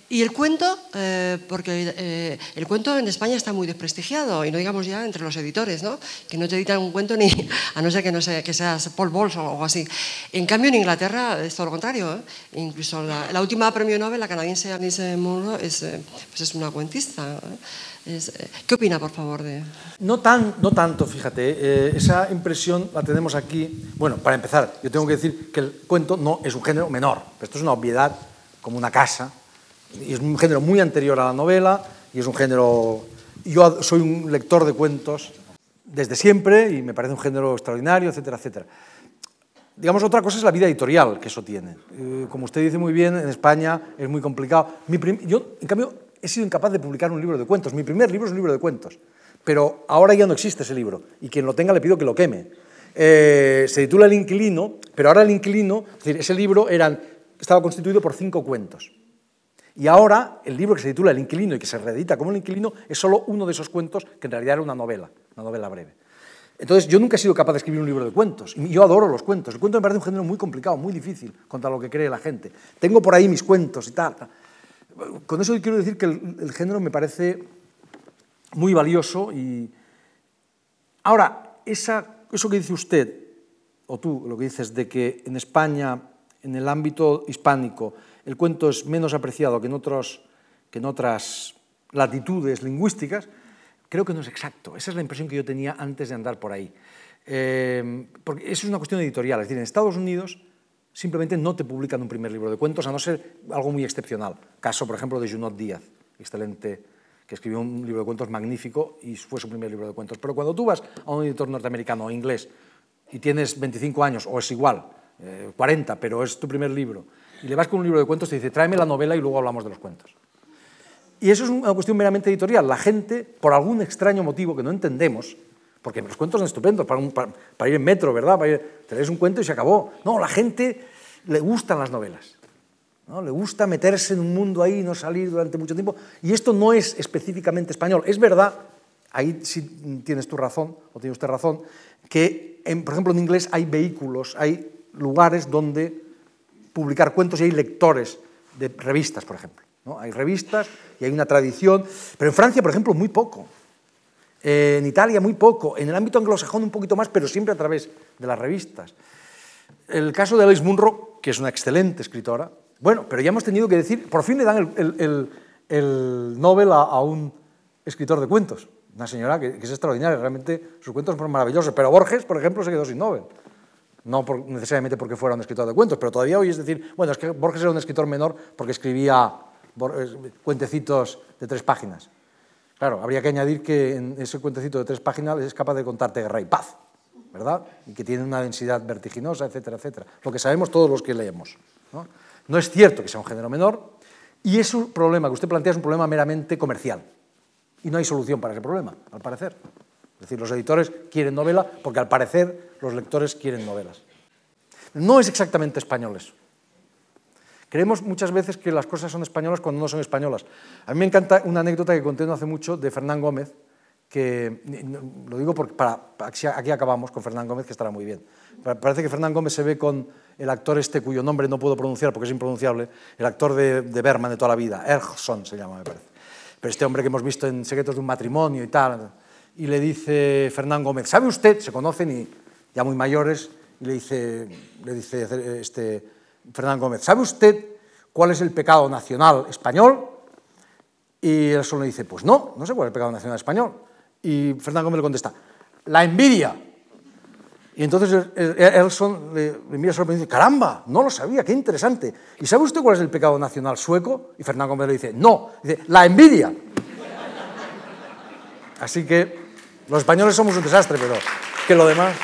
Y el cuento, eh, porque eh, el cuento en España está muy desprestigiado, y no digamos ya entre los editores, ¿no? que no te editan un cuento ni a no ser que, no sea, que seas Paul Bowles o algo así. En cambio, en Inglaterra es todo lo contrario. Incluso la, última premio Nobel, la canadiense Alice Munro, es, pues es una cuentista. ¿Qué opina, por favor? De... No, tan, no tanto, fíjate. esa impresión la tenemos aquí. Bueno, para empezar, yo tengo que decir que el cuento no es un género menor. Esto es una obviedad, como una casa y es un género muy anterior a la novela y es un género... Yo soy un lector de cuentos desde siempre y me parece un género extraordinario, etcétera, etcétera. Digamos, otra cosa es la vida editorial que eso tiene. Eh, como usted dice muy bien, en España es muy complicado. yo, en cambio, he sido incapaz de publicar un libro de cuentos. Mi primer libro es un libro de cuentos, pero ahora ya no existe ese libro y quien lo tenga le pido que lo queme. Eh, se titula El inquilino, pero ahora El inquilino, es decir, ese libro eran, estaba constituido por cinco cuentos. Y ahora el libro que se titula El inquilino y que se reedita como El inquilino es solo uno de esos cuentos que en realidad era una novela, una novela breve. Entonces yo nunca he sido capaz de escribir un libro de cuentos. Yo adoro los cuentos. El cuento me parece un género muy complicado, muy difícil contra lo que cree la gente. Tengo por ahí mis cuentos y tal. con eso quiero decir que el, género me parece muy valioso y... Ahora, esa, eso que dice usted, o tú lo que dices, de que en España, en el ámbito hispánico, el cuento es menos apreciado que en, otras latitudes lingüísticas, creo que no es exacto. Esa es la impresión que yo tenía antes de andar por ahí. Eh, porque eso es una cuestión editorial. Es decir, en Estados Unidos simplemente no te publican un primer libro de cuentos, a no ser algo muy excepcional. Caso, por ejemplo, de Junot Díaz, excelente, que escribió un libro de cuentos magnífico y fue su primer libro de cuentos. Pero cuando tú vas a un editor norteamericano o inglés y tienes 25 años, o es igual, 40, eh, pero es tu primer libro, y le vas con un libro de cuentos, te dice, tráeme la novela y luego hablamos de los cuentos. Y eso es una cuestión meramente editorial. La gente, por algún extraño motivo que no entendemos, porque los cuentos son estupendos para, para, ir en metro, ¿verdad? Para te lees un cuento y se acabó. No, la gente le gustan las novelas. ¿no? Le gusta meterse en un mundo ahí y no salir durante mucho tiempo. Y esto no es específicamente español. Es verdad, ahí sí tienes tu razón, o tiene usted razón, que, por ejemplo, en inglés hay vehículos, hay lugares donde publicar cuentos y hay lectores de revistas, por ejemplo. ¿no? Hay revistas y hay una tradición, pero en Francia, por ejemplo, muy poco. Eh, en Italia muy poco, en el ámbito anglosajón un poquito más, pero siempre a través de las revistas. El caso de Alice Munro, que es una excelente escritora, bueno, pero ya hemos tenido que decir, por fin le dan el, el, Nobel a, un escritor de cuentos, una señora que, es extraordinaria, realmente sus cuentos son maravillosos, pero Borges, por ejemplo, se quedó sin Nobel. No necesariamente porque fuera un escritor de cuentos, pero todavía hoy es decir, bueno, es que Borges era un escritor menor porque escribía cuentecitos de tres páginas. Claro, habría que añadir que en ese cuentecito de tres páginas es capaz de contarte guerra y paz, ¿verdad? Y que tiene una densidad vertiginosa, etcétera, etcétera. Lo que sabemos todos los que leemos. ¿no? no es cierto que sea un género menor y es un problema que usted plantea es un problema meramente comercial. Y no hay solución para ese problema, al parecer. Es decir, los editores quieren novela porque al parecer los lectores quieren novelas. No es exactamente español eso. Creemos muchas veces que las cosas son españolas cuando no son españolas. A mí me encanta una anécdota que conté no hace mucho de Fernán Gómez, que lo digo porque para, aquí acabamos con Fernán Gómez, que estará muy bien. Parece que Fernán Gómez se ve con el actor este cuyo nombre no puedo pronunciar porque es impronunciable, el actor de, de Berman de toda la vida, Ergson se llama, me parece. Pero este hombre que hemos visto en Secretos de un matrimonio y tal, y le dice Fernán Gómez, ¿sabe usted? Se conocen y ya muy mayores, y le dice, le dice este, Fernán Gómez, ¿sabe usted cuál es el pecado nacional español? Y él solo le dice, pues no, no sé cuál es el pecado nacional español. Y Fernán Gómez le contesta, la envidia. Y entonces Elson le, mira solo y dice, caramba, no lo sabía, qué interesante. ¿Y sabe usted cuál es el pecado nacional sueco? Y Fernán Gómez le dice, no, dice, la envidia. Así que los españoles somos un desastre, pero que lo demás...